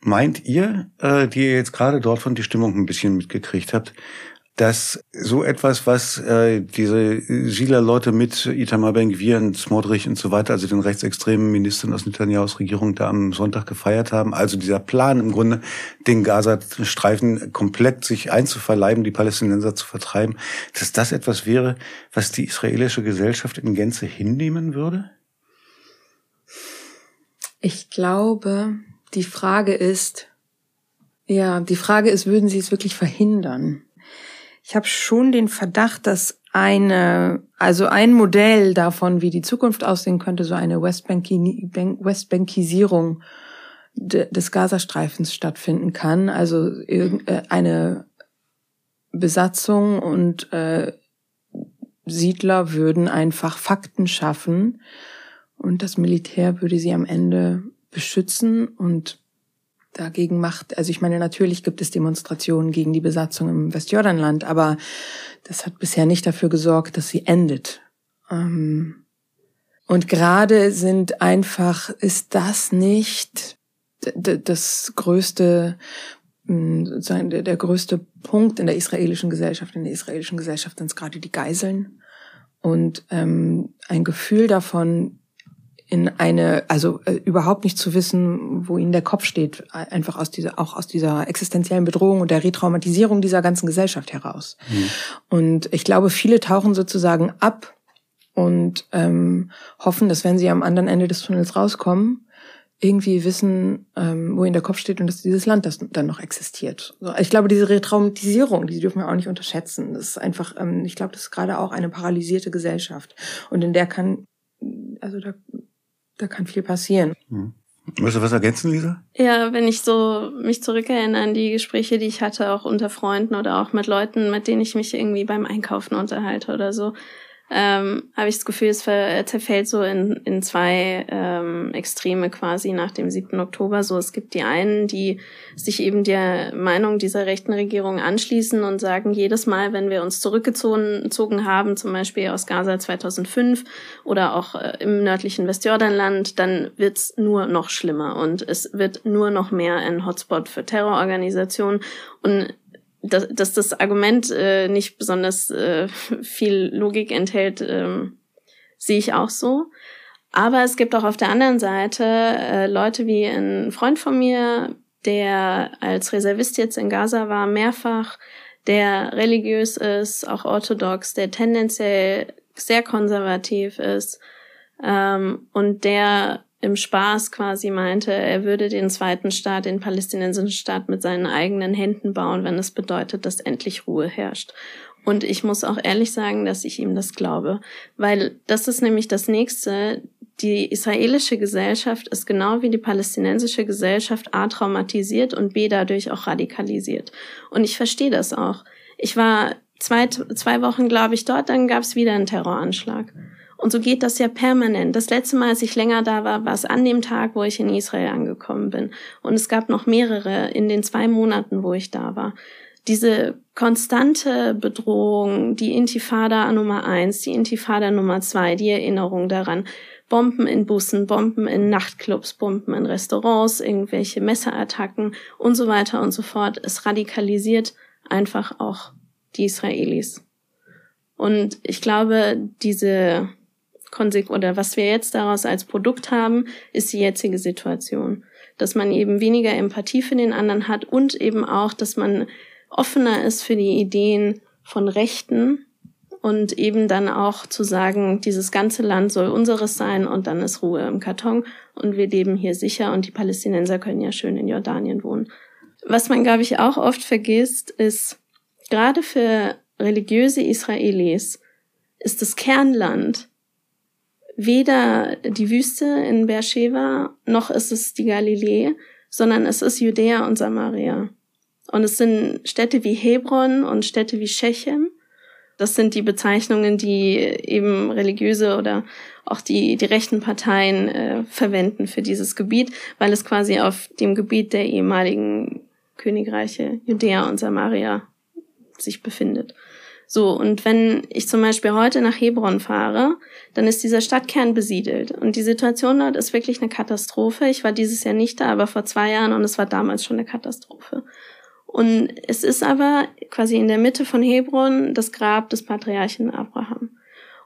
F: Meint ihr, die ihr jetzt gerade dort von die Stimmung ein bisschen mitgekriegt habt, dass so etwas, was äh, diese Siedler-Leute mit Itamar Ben-Gvir und Smodrich und so weiter, also den rechtsextremen Ministern aus Netanyahus Regierung da am Sonntag gefeiert haben, also dieser Plan im Grunde, den Gaza-Streifen komplett sich einzuverleiben, die Palästinenser zu vertreiben, dass das etwas wäre, was die israelische Gesellschaft in Gänze hinnehmen würde?
G: Ich glaube, die Frage ist, ja, die Frage ist, würden sie es wirklich verhindern? Ich habe schon den Verdacht, dass eine, also ein Modell davon, wie die Zukunft aussehen könnte, so eine Westbanki Westbankisierung des Gazastreifens stattfinden kann. Also äh, eine Besatzung und äh, Siedler würden einfach Fakten schaffen und das Militär würde sie am Ende beschützen und dagegen macht. Also ich meine, natürlich gibt es Demonstrationen gegen die Besatzung im Westjordanland, aber das hat bisher nicht dafür gesorgt, dass sie endet. Ähm, und gerade sind einfach, ist das nicht das größte, hm, sozusagen der größte Punkt in der israelischen Gesellschaft. In der israelischen Gesellschaft sind es gerade die Geiseln und ähm, ein Gefühl davon, in eine, also äh, überhaupt nicht zu wissen, wo ihnen der Kopf steht, einfach aus dieser, auch aus dieser existenziellen Bedrohung und der Retraumatisierung dieser ganzen Gesellschaft heraus. Mhm. Und ich glaube, viele tauchen sozusagen ab und ähm, hoffen, dass wenn sie am anderen Ende des Tunnels rauskommen, irgendwie wissen, ähm, wo ihnen der Kopf steht und dass dieses Land das dann noch existiert. So, ich glaube, diese Retraumatisierung, die dürfen wir auch nicht unterschätzen. Das ist einfach, ähm, ich glaube, das ist gerade auch eine paralysierte Gesellschaft. Und in der kann, also da da kann viel passieren.
F: Hm. Möchtest du was ergänzen, Lisa?
H: Ja, wenn ich so mich zurückerinnere an die Gespräche, die ich hatte, auch unter Freunden oder auch mit Leuten, mit denen ich mich irgendwie beim Einkaufen unterhalte oder so, ähm, habe ich das Gefühl, es zerfällt so in, in zwei ähm, Extreme quasi nach dem 7. Oktober. So, es gibt die einen, die sich eben der Meinung dieser rechten Regierung anschließen und sagen, jedes Mal, wenn wir uns zurückgezogen haben, zum Beispiel aus Gaza 2005 oder auch äh, im nördlichen Westjordanland, dann wird's nur noch schlimmer und es wird nur noch mehr ein Hotspot für Terrororganisationen. Und dass, dass das Argument äh, nicht besonders äh, viel Logik enthält, ähm, sehe ich auch so. Aber es gibt auch auf der anderen Seite äh, Leute wie ein Freund von mir, der als Reservist jetzt in Gaza war, mehrfach, der religiös ist, auch orthodox, der tendenziell sehr konservativ ist ähm, und der im Spaß quasi meinte, er würde den zweiten Staat, den palästinensischen Staat mit seinen eigenen Händen bauen, wenn es bedeutet, dass endlich Ruhe herrscht. Und ich muss auch ehrlich sagen, dass ich ihm das glaube, weil das ist nämlich das nächste. Die israelische Gesellschaft ist genau wie die palästinensische Gesellschaft A traumatisiert und B dadurch auch radikalisiert. Und ich verstehe das auch. Ich war zwei, zwei Wochen, glaube ich, dort, dann gab es wieder einen Terroranschlag. Und so geht das ja permanent. Das letzte Mal, als ich länger da war, war es an dem Tag, wo ich in Israel angekommen bin. Und es gab noch mehrere in den zwei Monaten, wo ich da war. Diese konstante Bedrohung, die Intifada Nummer eins, die Intifada Nummer zwei, die Erinnerung daran, Bomben in Bussen, Bomben in Nachtclubs, Bomben in Restaurants, irgendwelche Messerattacken und so weiter und so fort. Es radikalisiert einfach auch die Israelis. Und ich glaube, diese oder was wir jetzt daraus als Produkt haben, ist die jetzige Situation. Dass man eben weniger Empathie für den anderen hat und eben auch, dass man offener ist für die Ideen von Rechten und eben dann auch zu sagen, dieses ganze Land soll unseres sein und dann ist Ruhe im Karton und wir leben hier sicher und die Palästinenser können ja schön in Jordanien wohnen. Was man, glaube ich, auch oft vergisst, ist, gerade für religiöse Israelis ist das Kernland weder die Wüste in Beersheba noch ist es die Galiläe, sondern es ist Judäa und Samaria. Und es sind Städte wie Hebron und Städte wie Shechem. Das sind die Bezeichnungen, die eben religiöse oder auch die, die rechten Parteien äh, verwenden für dieses Gebiet, weil es quasi auf dem Gebiet der ehemaligen Königreiche Judäa und Samaria sich befindet. So, und wenn ich zum Beispiel heute nach Hebron fahre, dann ist dieser Stadtkern besiedelt. Und die Situation dort ist wirklich eine Katastrophe. Ich war dieses Jahr nicht da, aber vor zwei Jahren und es war damals schon eine Katastrophe. Und es ist aber quasi in der Mitte von Hebron das Grab des Patriarchen Abraham.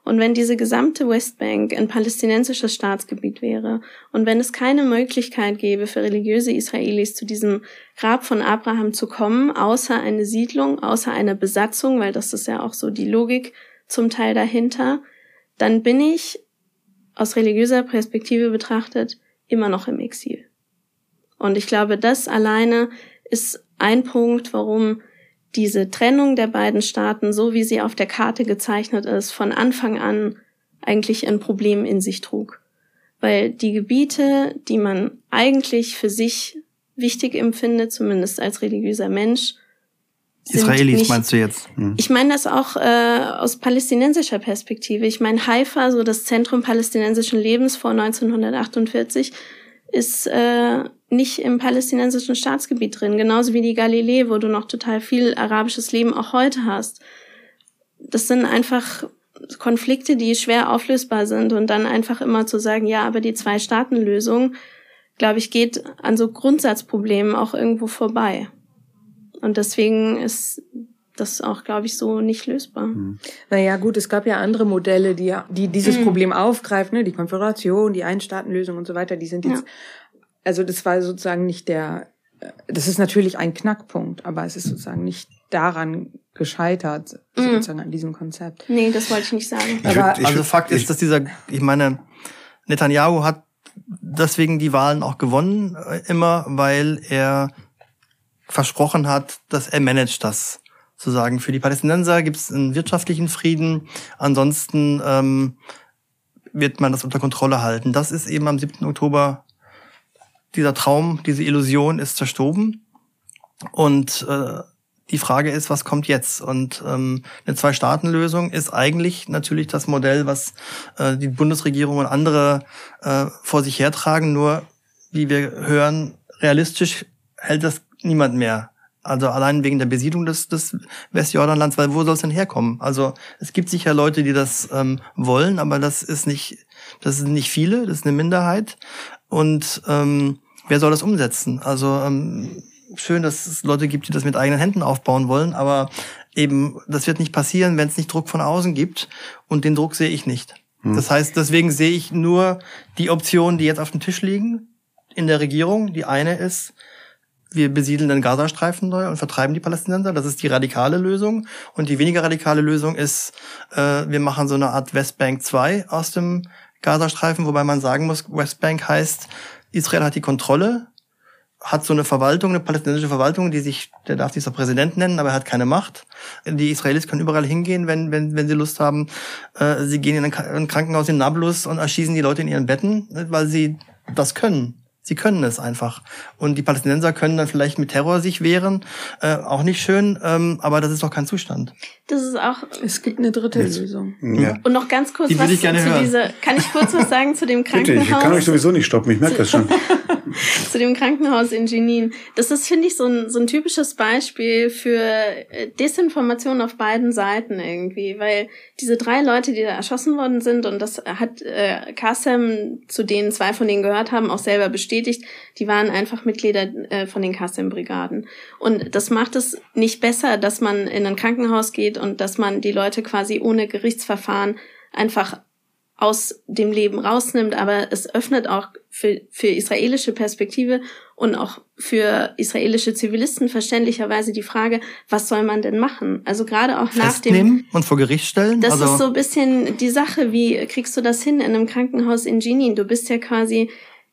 H: Und wenn diese gesamte Westbank ein palästinensisches Staatsgebiet wäre und wenn es keine Möglichkeit gäbe für religiöse Israelis zu diesem Grab von Abraham zu kommen, außer eine Siedlung, außer eine Besatzung, weil das ist ja auch so die Logik zum Teil dahinter, dann bin ich aus religiöser Perspektive betrachtet immer noch im Exil. Und ich glaube, das alleine ist ein Punkt, warum diese Trennung der beiden Staaten, so wie sie auf der Karte gezeichnet ist, von Anfang an eigentlich ein Problem in sich trug. Weil die Gebiete, die man eigentlich für sich wichtig empfindet, zumindest als religiöser Mensch,
I: Israelis nicht, meinst du jetzt?
H: Hm. Ich meine das auch äh, aus palästinensischer Perspektive. Ich meine, Haifa, so das Zentrum palästinensischen Lebens vor 1948, ist äh, nicht im palästinensischen Staatsgebiet drin, genauso wie die Galilee, wo du noch total viel arabisches Leben auch heute hast. Das sind einfach Konflikte, die schwer auflösbar sind und dann einfach immer zu sagen, ja, aber die Zwei-Staaten-Lösung, glaube ich, geht an so Grundsatzproblemen auch irgendwo vorbei. Und deswegen ist das auch, glaube ich, so nicht lösbar. Mhm.
G: Naja, gut, es gab ja andere Modelle, die, die dieses mhm. Problem aufgreifen, ne? die Konföderation, die Einstaatenlösung und so weiter, die sind jetzt ja also das war sozusagen nicht der, das ist natürlich ein Knackpunkt, aber es ist sozusagen nicht daran gescheitert, mhm. sozusagen an diesem Konzept.
H: Nee, das wollte ich nicht sagen.
I: Aber also Fakt ist, dass dieser, ich meine, Netanyahu hat deswegen die Wahlen auch gewonnen, äh, immer, weil er versprochen hat, dass er managt das. Zu sagen, für die Palästinenser gibt es einen wirtschaftlichen Frieden, ansonsten ähm, wird man das unter Kontrolle halten. Das ist eben am 7. Oktober dieser Traum, diese Illusion ist zerstoben. Und äh, die Frage ist, was kommt jetzt? Und ähm, eine Zwei-Staaten-Lösung ist eigentlich natürlich das Modell, was äh, die Bundesregierung und andere äh, vor sich hertragen. Nur, wie wir hören, realistisch hält das niemand mehr. Also allein wegen der Besiedlung des, des Westjordanlands, weil wo soll es denn herkommen? Also es gibt sicher Leute, die das ähm, wollen, aber das ist nicht, das sind nicht viele, das ist eine Minderheit. Und ähm, wer soll das umsetzen? Also ähm, schön, dass es Leute gibt, die das mit eigenen Händen aufbauen wollen, aber eben, das wird nicht passieren, wenn es nicht Druck von außen gibt. Und den Druck sehe ich nicht. Hm. Das heißt, deswegen sehe ich nur die Optionen, die jetzt auf dem Tisch liegen in der Regierung. Die eine ist, wir besiedeln den Gazastreifen neu und vertreiben die Palästinenser. Das ist die radikale Lösung. Und die weniger radikale Lösung ist, äh, wir machen so eine Art Westbank 2 aus dem Gazastreifen, wobei man sagen muss, Westbank heißt, Israel hat die Kontrolle, hat so eine Verwaltung, eine palästinensische Verwaltung, die sich, der darf sich so Präsident nennen, aber er hat keine Macht. Die Israelis können überall hingehen, wenn, wenn, wenn sie Lust haben. Äh, sie gehen in ein Krankenhaus in Nablus und erschießen die Leute in ihren Betten, weil sie das können. Sie können es einfach. Und die Palästinenser können dann vielleicht mit Terror sich wehren. Äh, auch nicht schön, ähm, aber das ist doch kein Zustand.
H: Das ist auch.
G: Es gibt eine dritte Jetzt. Lösung.
H: Ja. Und noch ganz kurz
I: die was zu hören.
H: dieser. Kann ich kurz was sagen zu dem Krankenhaus?
F: Bitte, ich kann euch sowieso nicht stoppen, ich merke das schon.
H: zu dem Krankenhaus in Jenin. Das ist, finde ich, so ein, so ein typisches Beispiel für äh, Desinformation auf beiden Seiten irgendwie, weil diese drei Leute, die da erschossen worden sind, und das hat äh, Kassem, zu denen zwei von denen gehört haben, auch selber bestätigt, die waren einfach Mitglieder äh, von den Kassem-Brigaden. Und das macht es nicht besser, dass man in ein Krankenhaus geht und dass man die Leute quasi ohne Gerichtsverfahren einfach aus dem Leben rausnimmt, aber es öffnet auch für, für israelische Perspektive und auch für israelische Zivilisten verständlicherweise die Frage, was soll man denn machen? Also gerade auch nach dem
I: und vor Gericht stellen.
H: Das also ist so ein bisschen die Sache, wie kriegst du das hin in einem Krankenhaus in Jenin? Du bist ja quasi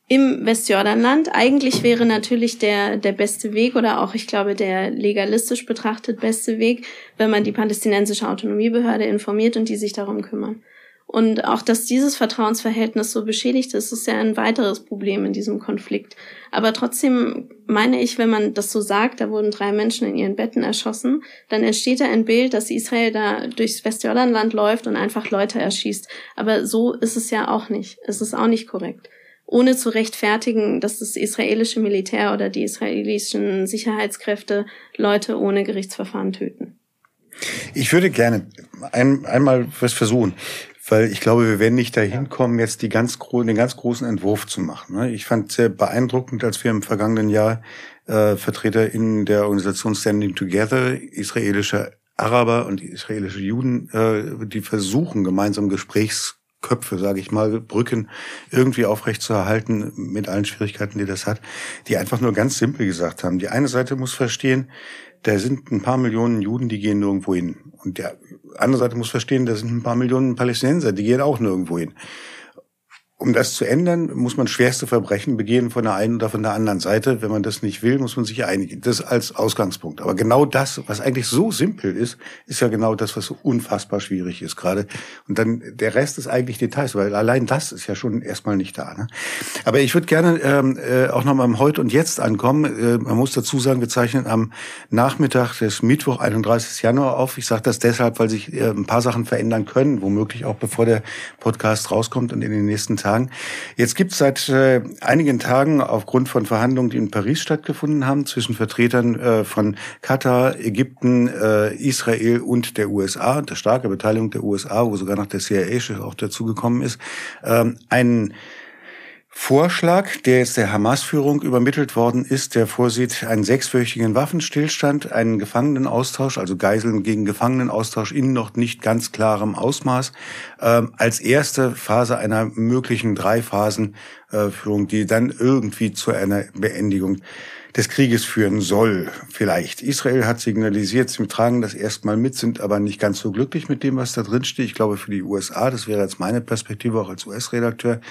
H: im Westjordanland. Eigentlich wäre natürlich der, der beste Weg oder auch, ich glaube, der legalistisch betrachtet beste Weg, wenn man die palästinensische Autonomiebehörde informiert und die sich darum kümmern. Und auch, dass dieses Vertrauensverhältnis so beschädigt ist, ist ja ein weiteres Problem in diesem Konflikt. Aber trotzdem meine ich, wenn man das so sagt, da wurden drei Menschen in ihren Betten erschossen, dann entsteht da ein Bild, dass Israel da durchs Westjordanland läuft und einfach Leute erschießt. Aber so ist es ja auch nicht. Es ist auch nicht korrekt. Ohne zu rechtfertigen, dass das israelische Militär oder die israelischen Sicherheitskräfte Leute ohne Gerichtsverfahren töten.
F: Ich würde gerne ein, einmal was versuchen weil ich glaube, wir werden nicht dahin kommen, jetzt die ganz, den ganz großen Entwurf zu machen. Ne? Ich fand sehr beeindruckend, als wir im vergangenen Jahr äh, Vertreter in der Organisation Standing Together, israelische Araber und israelische Juden, äh, die versuchen, gemeinsam Gesprächsköpfe, sage ich mal, Brücken irgendwie aufrechtzuerhalten mit allen Schwierigkeiten, die das hat, die einfach nur ganz simpel gesagt haben. Die eine Seite muss verstehen, da sind ein paar Millionen Juden, die gehen nirgendwo hin. Und der andere Seite muss verstehen, da sind ein paar Millionen Palästinenser, die gehen auch nirgendwo hin. Um das zu ändern, muss man schwerste Verbrechen begehen von der einen oder von der anderen Seite. Wenn man das nicht will, muss man sich einigen. Das als Ausgangspunkt. Aber genau das, was eigentlich so simpel ist, ist ja genau das, was so unfassbar schwierig ist gerade. Und dann der Rest ist eigentlich Details, weil allein das ist ja schon erstmal nicht da. Ne? Aber ich würde gerne ähm, äh, auch nochmal im Heute und Jetzt ankommen. Äh, man muss dazu sagen, wir zeichnen am Nachmittag des Mittwoch, 31. Januar auf. Ich sage das deshalb, weil sich äh, ein paar Sachen verändern können, womöglich auch bevor der Podcast rauskommt und in den nächsten Tagen Tagen. Jetzt gibt es seit äh, einigen Tagen aufgrund von Verhandlungen, die in Paris stattgefunden haben, zwischen Vertretern äh, von Katar, Ägypten, äh, Israel und der USA, der starke Beteiligung der USA, wo sogar noch der CIA auch dazugekommen ist, ähm, einen Vorschlag, der jetzt der Hamas-Führung übermittelt worden ist, der vorsieht einen sechswöchigen Waffenstillstand, einen Gefangenenaustausch, also Geiseln gegen Gefangenenaustausch in noch nicht ganz klarem Ausmaß, äh, als erste Phase einer möglichen Drei-Phasen-Führung, die dann irgendwie zu einer Beendigung des Krieges führen soll, vielleicht. Israel hat signalisiert, sie tragen das erstmal mit, sind aber nicht ganz so glücklich mit dem, was da drin steht. Ich glaube, für die USA, das wäre jetzt meine Perspektive auch als US-Redakteur,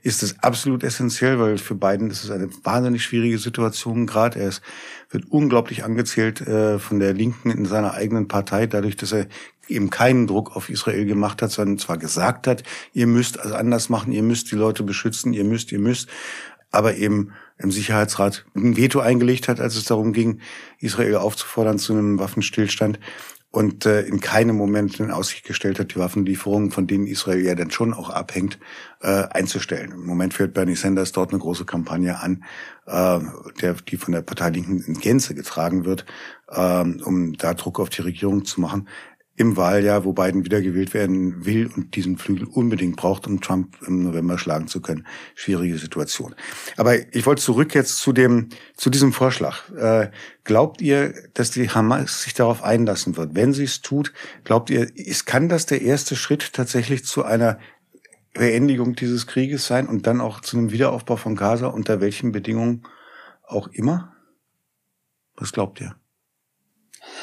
F: ist es absolut essentiell, weil für Biden ist es eine wahnsinnig schwierige Situation gerade. Er ist, wird unglaublich angezählt äh, von der Linken in seiner eigenen Partei, dadurch, dass er eben keinen Druck auf Israel gemacht hat, sondern zwar gesagt hat, ihr müsst also anders machen, ihr müsst die Leute beschützen, ihr müsst, ihr müsst, aber eben im Sicherheitsrat ein Veto eingelegt hat, als es darum ging, Israel aufzufordern zu einem Waffenstillstand und äh, in keinem Moment in Aussicht gestellt hat, die Waffenlieferungen, von denen Israel ja dann schon auch abhängt, äh, einzustellen. Im Moment führt Bernie Sanders dort eine große Kampagne an, äh, der, die von der Partei Linken in Gänze getragen wird, äh, um da Druck auf die Regierung zu machen im Wahljahr, wo Biden wiedergewählt werden will und diesen Flügel unbedingt braucht, um Trump im November schlagen zu können. Schwierige Situation. Aber ich wollte zurück jetzt zu dem, zu diesem Vorschlag. Äh, glaubt ihr, dass die Hamas sich darauf einlassen wird? Wenn sie es tut, glaubt ihr, ist, kann das der erste Schritt tatsächlich zu einer Beendigung dieses Krieges sein und dann auch zu einem Wiederaufbau von Gaza unter welchen Bedingungen auch immer? Was glaubt ihr?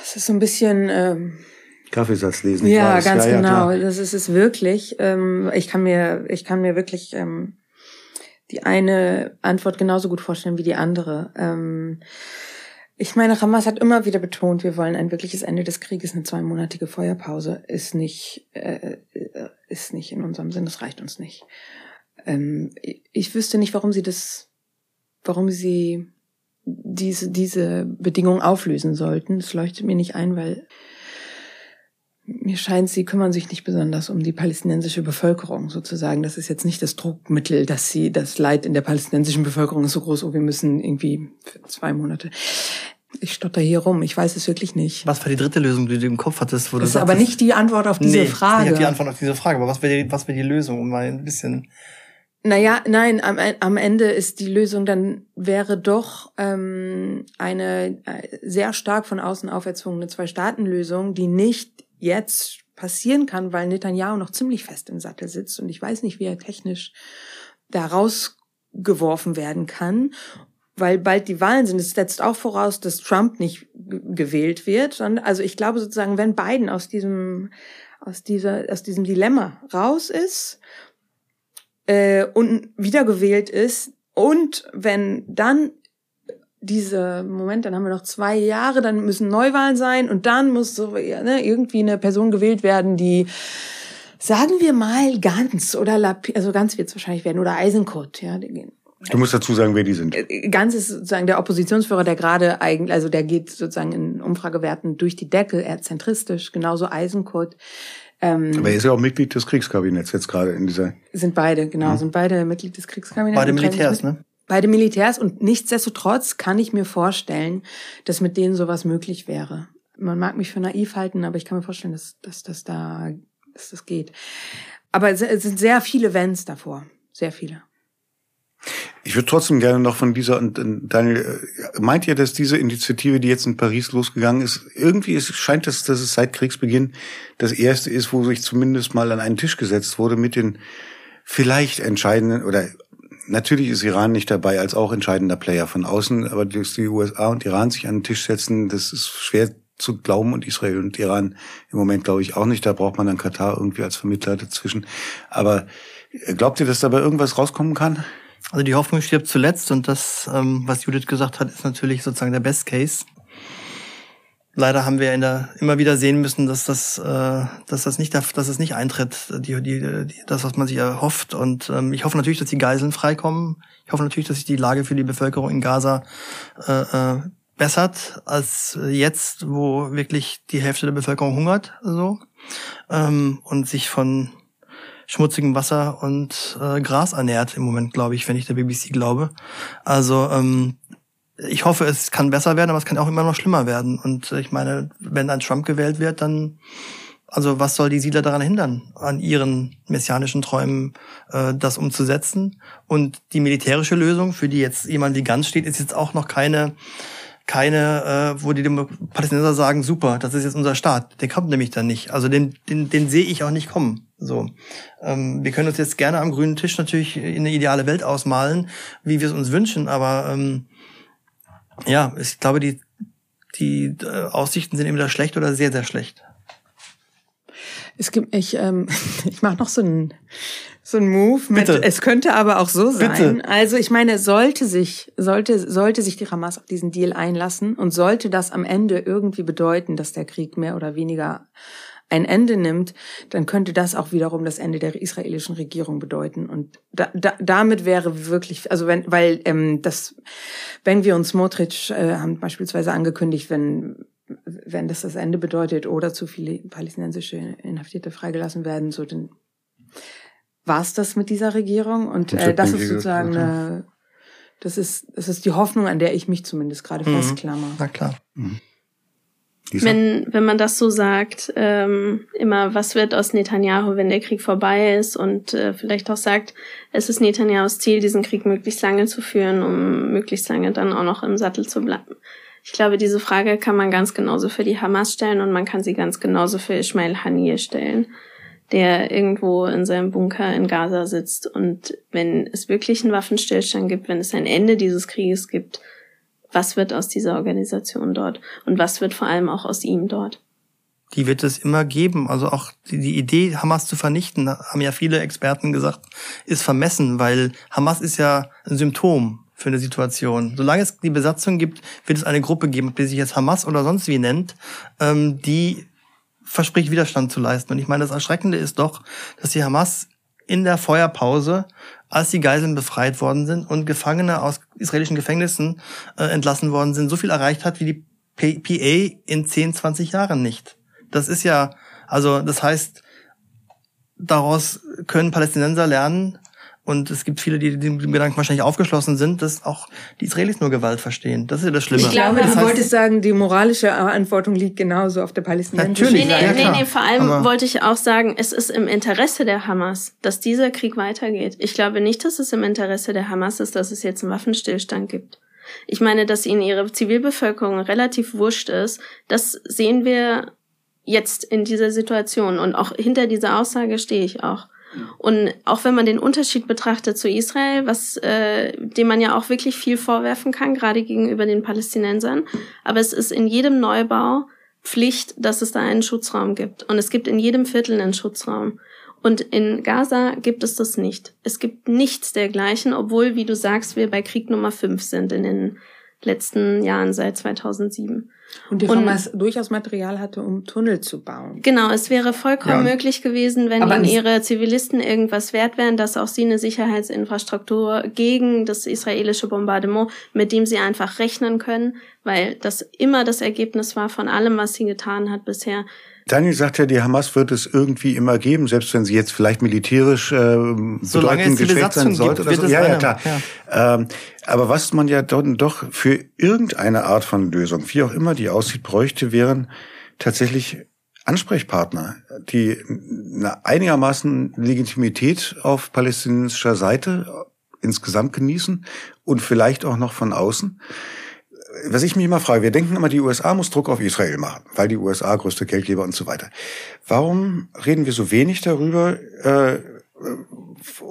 G: Es ist so ein bisschen, ähm
F: Kaffeesatz lesen.
G: Ja, ganz ja, genau. Ja, das ist es wirklich. Ähm, ich kann mir, ich kann mir wirklich ähm, die eine Antwort genauso gut vorstellen wie die andere. Ähm, ich meine, Hamas hat immer wieder betont, wir wollen ein wirkliches Ende des Krieges. Eine zweimonatige Feuerpause ist nicht, äh, ist nicht in unserem Sinn. Das reicht uns nicht. Ähm, ich wüsste nicht, warum sie das, warum sie diese, diese Bedingungen auflösen sollten. Das leuchtet mir nicht ein, weil mir scheint, sie kümmern sich nicht besonders um die palästinensische Bevölkerung sozusagen. Das ist jetzt nicht das Druckmittel, dass sie das Leid in der palästinensischen Bevölkerung ist so groß, oh, wir müssen irgendwie für zwei Monate. Ich stotter hier rum, ich weiß es wirklich nicht.
I: Was war die dritte Lösung, die du im Kopf hattest?
G: Wo das ist aber nicht die Antwort auf diese nee, Frage.
I: Nicht die Antwort auf diese Frage, aber was wäre die, was wäre die Lösung, um mal ein bisschen
G: naja, nein, am, am Ende ist die Lösung dann wäre doch ähm, eine äh, sehr stark von außen auferzwungene Zwei-Staaten-Lösung, die nicht jetzt passieren kann, weil Netanyahu noch ziemlich fest im Sattel sitzt und ich weiß nicht, wie er technisch da rausgeworfen werden kann, weil bald die Wahlen sind. Es setzt auch voraus, dass Trump nicht gewählt wird. Also ich glaube sozusagen, wenn Biden aus diesem aus dieser aus diesem Dilemma raus ist äh, und wiedergewählt ist und wenn dann diese Moment, dann haben wir noch zwei Jahre, dann müssen Neuwahlen sein und dann muss so ne, irgendwie eine Person gewählt werden, die sagen wir mal ganz oder Lap also ganz wird es wahrscheinlich werden oder Eisenkot, ja,
F: Du musst dazu sagen, wer die sind.
G: Äh, ganz ist sozusagen der Oppositionsführer, der gerade eigentlich, also der geht sozusagen in Umfragewerten durch die Decke, er zentristisch, genauso Eisenkot.
F: Ähm, Aber er ist ja auch Mitglied des Kriegskabinetts jetzt gerade in dieser.
G: Sind beide, genau, ja. sind beide Mitglied des Kriegskabinetts.
I: Beide Militärs, ne?
G: Beide Militärs und nichtsdestotrotz kann ich mir vorstellen, dass mit denen sowas möglich wäre. Man mag mich für naiv halten, aber ich kann mir vorstellen, dass, dass, dass da, dass das geht. Aber es sind sehr viele Wenns davor. Sehr viele.
F: Ich würde trotzdem gerne noch von dieser, und Daniel, äh, meint ihr, dass diese Initiative, die jetzt in Paris losgegangen ist, irgendwie ist, scheint es, dass es seit Kriegsbeginn das erste ist, wo sich zumindest mal an einen Tisch gesetzt wurde mit den vielleicht entscheidenden oder natürlich ist Iran nicht dabei als auch entscheidender Player von außen, aber dass die USA und Iran sich an den Tisch setzen, das ist schwer zu glauben und Israel und Iran im Moment glaube ich auch nicht. Da braucht man dann Katar irgendwie als Vermittler dazwischen. Aber glaubt ihr, dass dabei irgendwas rauskommen kann?
I: Also die Hoffnung stirbt zuletzt und das, ähm, was Judith gesagt hat, ist natürlich sozusagen der Best Case. Leider haben wir in der, immer wieder sehen müssen, dass das, äh, dass das nicht, dass es nicht eintritt, die, die, die, das, was man sich erhofft. Und ähm, ich hoffe natürlich, dass die Geiseln freikommen. Ich hoffe natürlich, dass sich die Lage für die Bevölkerung in Gaza äh, äh, bessert als jetzt, wo wirklich die Hälfte der Bevölkerung hungert, so ähm, und sich von schmutzigem Wasser und äh, Gras ernährt im Moment, glaube ich, wenn ich der BBC glaube. Also ähm, ich hoffe, es kann besser werden, aber es kann auch immer noch schlimmer werden. Und äh, ich meine, wenn ein Trump gewählt wird, dann also was soll die Siedler daran hindern, an ihren messianischen Träumen äh, das umzusetzen? Und die militärische Lösung, für die jetzt jemand wie Ganz steht, ist jetzt auch noch keine keine, äh, wo die Palästinenser sagen, super, das ist jetzt unser Staat. Der kommt nämlich dann nicht. Also den, den, den sehe ich auch nicht kommen. So, ähm, wir können uns jetzt gerne am grünen Tisch natürlich in eine ideale Welt ausmalen, wie wir es uns wünschen, aber ähm, ja, ich glaube, die die äh, Aussichten sind entweder schlecht oder sehr sehr schlecht.
G: Es gibt ich ähm, ich mache noch so ein so ein Move mit, Bitte. es könnte aber auch so sein. Bitte. Also ich meine, sollte sich, sollte, sollte sich die Hamas auf diesen Deal einlassen und sollte das am Ende irgendwie bedeuten, dass der Krieg mehr oder weniger ein Ende nimmt, dann könnte das auch wiederum das Ende der israelischen Regierung bedeuten. Und da, da, damit wäre wirklich, also wenn, weil ähm, das, wenn wir uns Motrich äh, haben beispielsweise angekündigt, wenn wenn das das Ende bedeutet oder zu viele palästinensische Inhaftierte freigelassen werden, so dann war es das mit dieser Regierung. Und äh, das ist sozusagen eine, das ist, das ist die Hoffnung, an der ich mich zumindest gerade mhm. festklammer.
I: Na klar. Mhm.
H: Wenn, wenn man das so sagt, ähm, immer, was wird aus Netanyahu, wenn der Krieg vorbei ist und äh, vielleicht auch sagt, es ist Netanyahus Ziel, diesen Krieg möglichst lange zu führen, um möglichst lange dann auch noch im Sattel zu bleiben. Ich glaube, diese Frage kann man ganz genauso für die Hamas stellen und man kann sie ganz genauso für Ismail Haniyeh stellen der irgendwo in seinem Bunker in Gaza sitzt. Und wenn es wirklich einen Waffenstillstand gibt, wenn es ein Ende dieses Krieges gibt, was wird aus dieser Organisation dort? Und was wird vor allem auch aus ihm dort?
I: Die wird es immer geben. Also auch die, die Idee, Hamas zu vernichten, haben ja viele Experten gesagt, ist vermessen, weil Hamas ist ja ein Symptom für eine Situation. Solange es die Besatzung gibt, wird es eine Gruppe geben, die sich jetzt Hamas oder sonst wie nennt, ähm, die verspricht, Widerstand zu leisten. Und ich meine, das Erschreckende ist doch, dass die Hamas in der Feuerpause, als die Geiseln befreit worden sind und Gefangene aus israelischen Gefängnissen äh, entlassen worden sind, so viel erreicht hat wie die PA in 10, 20 Jahren nicht. Das ist ja, also das heißt, daraus können Palästinenser lernen, und es gibt viele, die dem Gedanken wahrscheinlich aufgeschlossen sind, dass auch die Israelis nur Gewalt verstehen. Das ist ja das Schlimme.
G: Ich glaube, das du heißt, wolltest sagen, die moralische Verantwortung liegt genauso auf der palästinensischen
H: Natürlich, nee, nee, ja, nee, nee, vor allem Aber wollte ich auch sagen, es ist im Interesse der Hamas, dass dieser Krieg weitergeht. Ich glaube nicht, dass es im Interesse der Hamas ist, dass es jetzt einen Waffenstillstand gibt. Ich meine, dass ihnen ihre Zivilbevölkerung relativ wurscht ist, das sehen wir jetzt in dieser Situation. Und auch hinter dieser Aussage stehe ich auch. Und auch wenn man den Unterschied betrachtet zu Israel, was äh, dem man ja auch wirklich viel vorwerfen kann, gerade gegenüber den Palästinensern, aber es ist in jedem Neubau Pflicht, dass es da einen Schutzraum gibt. Und es gibt in jedem Viertel einen Schutzraum. Und in Gaza gibt es das nicht. Es gibt nichts dergleichen, obwohl, wie du sagst, wir bei Krieg Nummer 5 sind in den letzten Jahren seit 2007.
G: Und die Hamas durchaus Material hatte, um Tunnel zu bauen.
H: Genau, es wäre vollkommen ja. möglich gewesen, wenn ihnen ihre Zivilisten irgendwas wert wären, dass auch sie eine Sicherheitsinfrastruktur gegen das israelische Bombardement, mit dem sie einfach rechnen können, weil das immer das Ergebnis war von allem, was sie getan hat bisher,
F: Daniel sagt ja, die Hamas wird es irgendwie immer geben, selbst wenn sie jetzt vielleicht militärisch äh, bedeutend geschwächt sein sollte. Gibt, so. Ja, ja, klar. Ja. Ähm, aber was man ja doch, doch für irgendeine Art von Lösung, wie auch immer die aussieht, bräuchte, wären tatsächlich Ansprechpartner, die eine einigermaßen Legitimität auf palästinensischer Seite insgesamt genießen und vielleicht auch noch von außen was ich mich immer frage, wir denken immer, die USA muss Druck auf Israel machen, weil die USA größte Geldgeber und so weiter. Warum reden wir so wenig darüber, äh,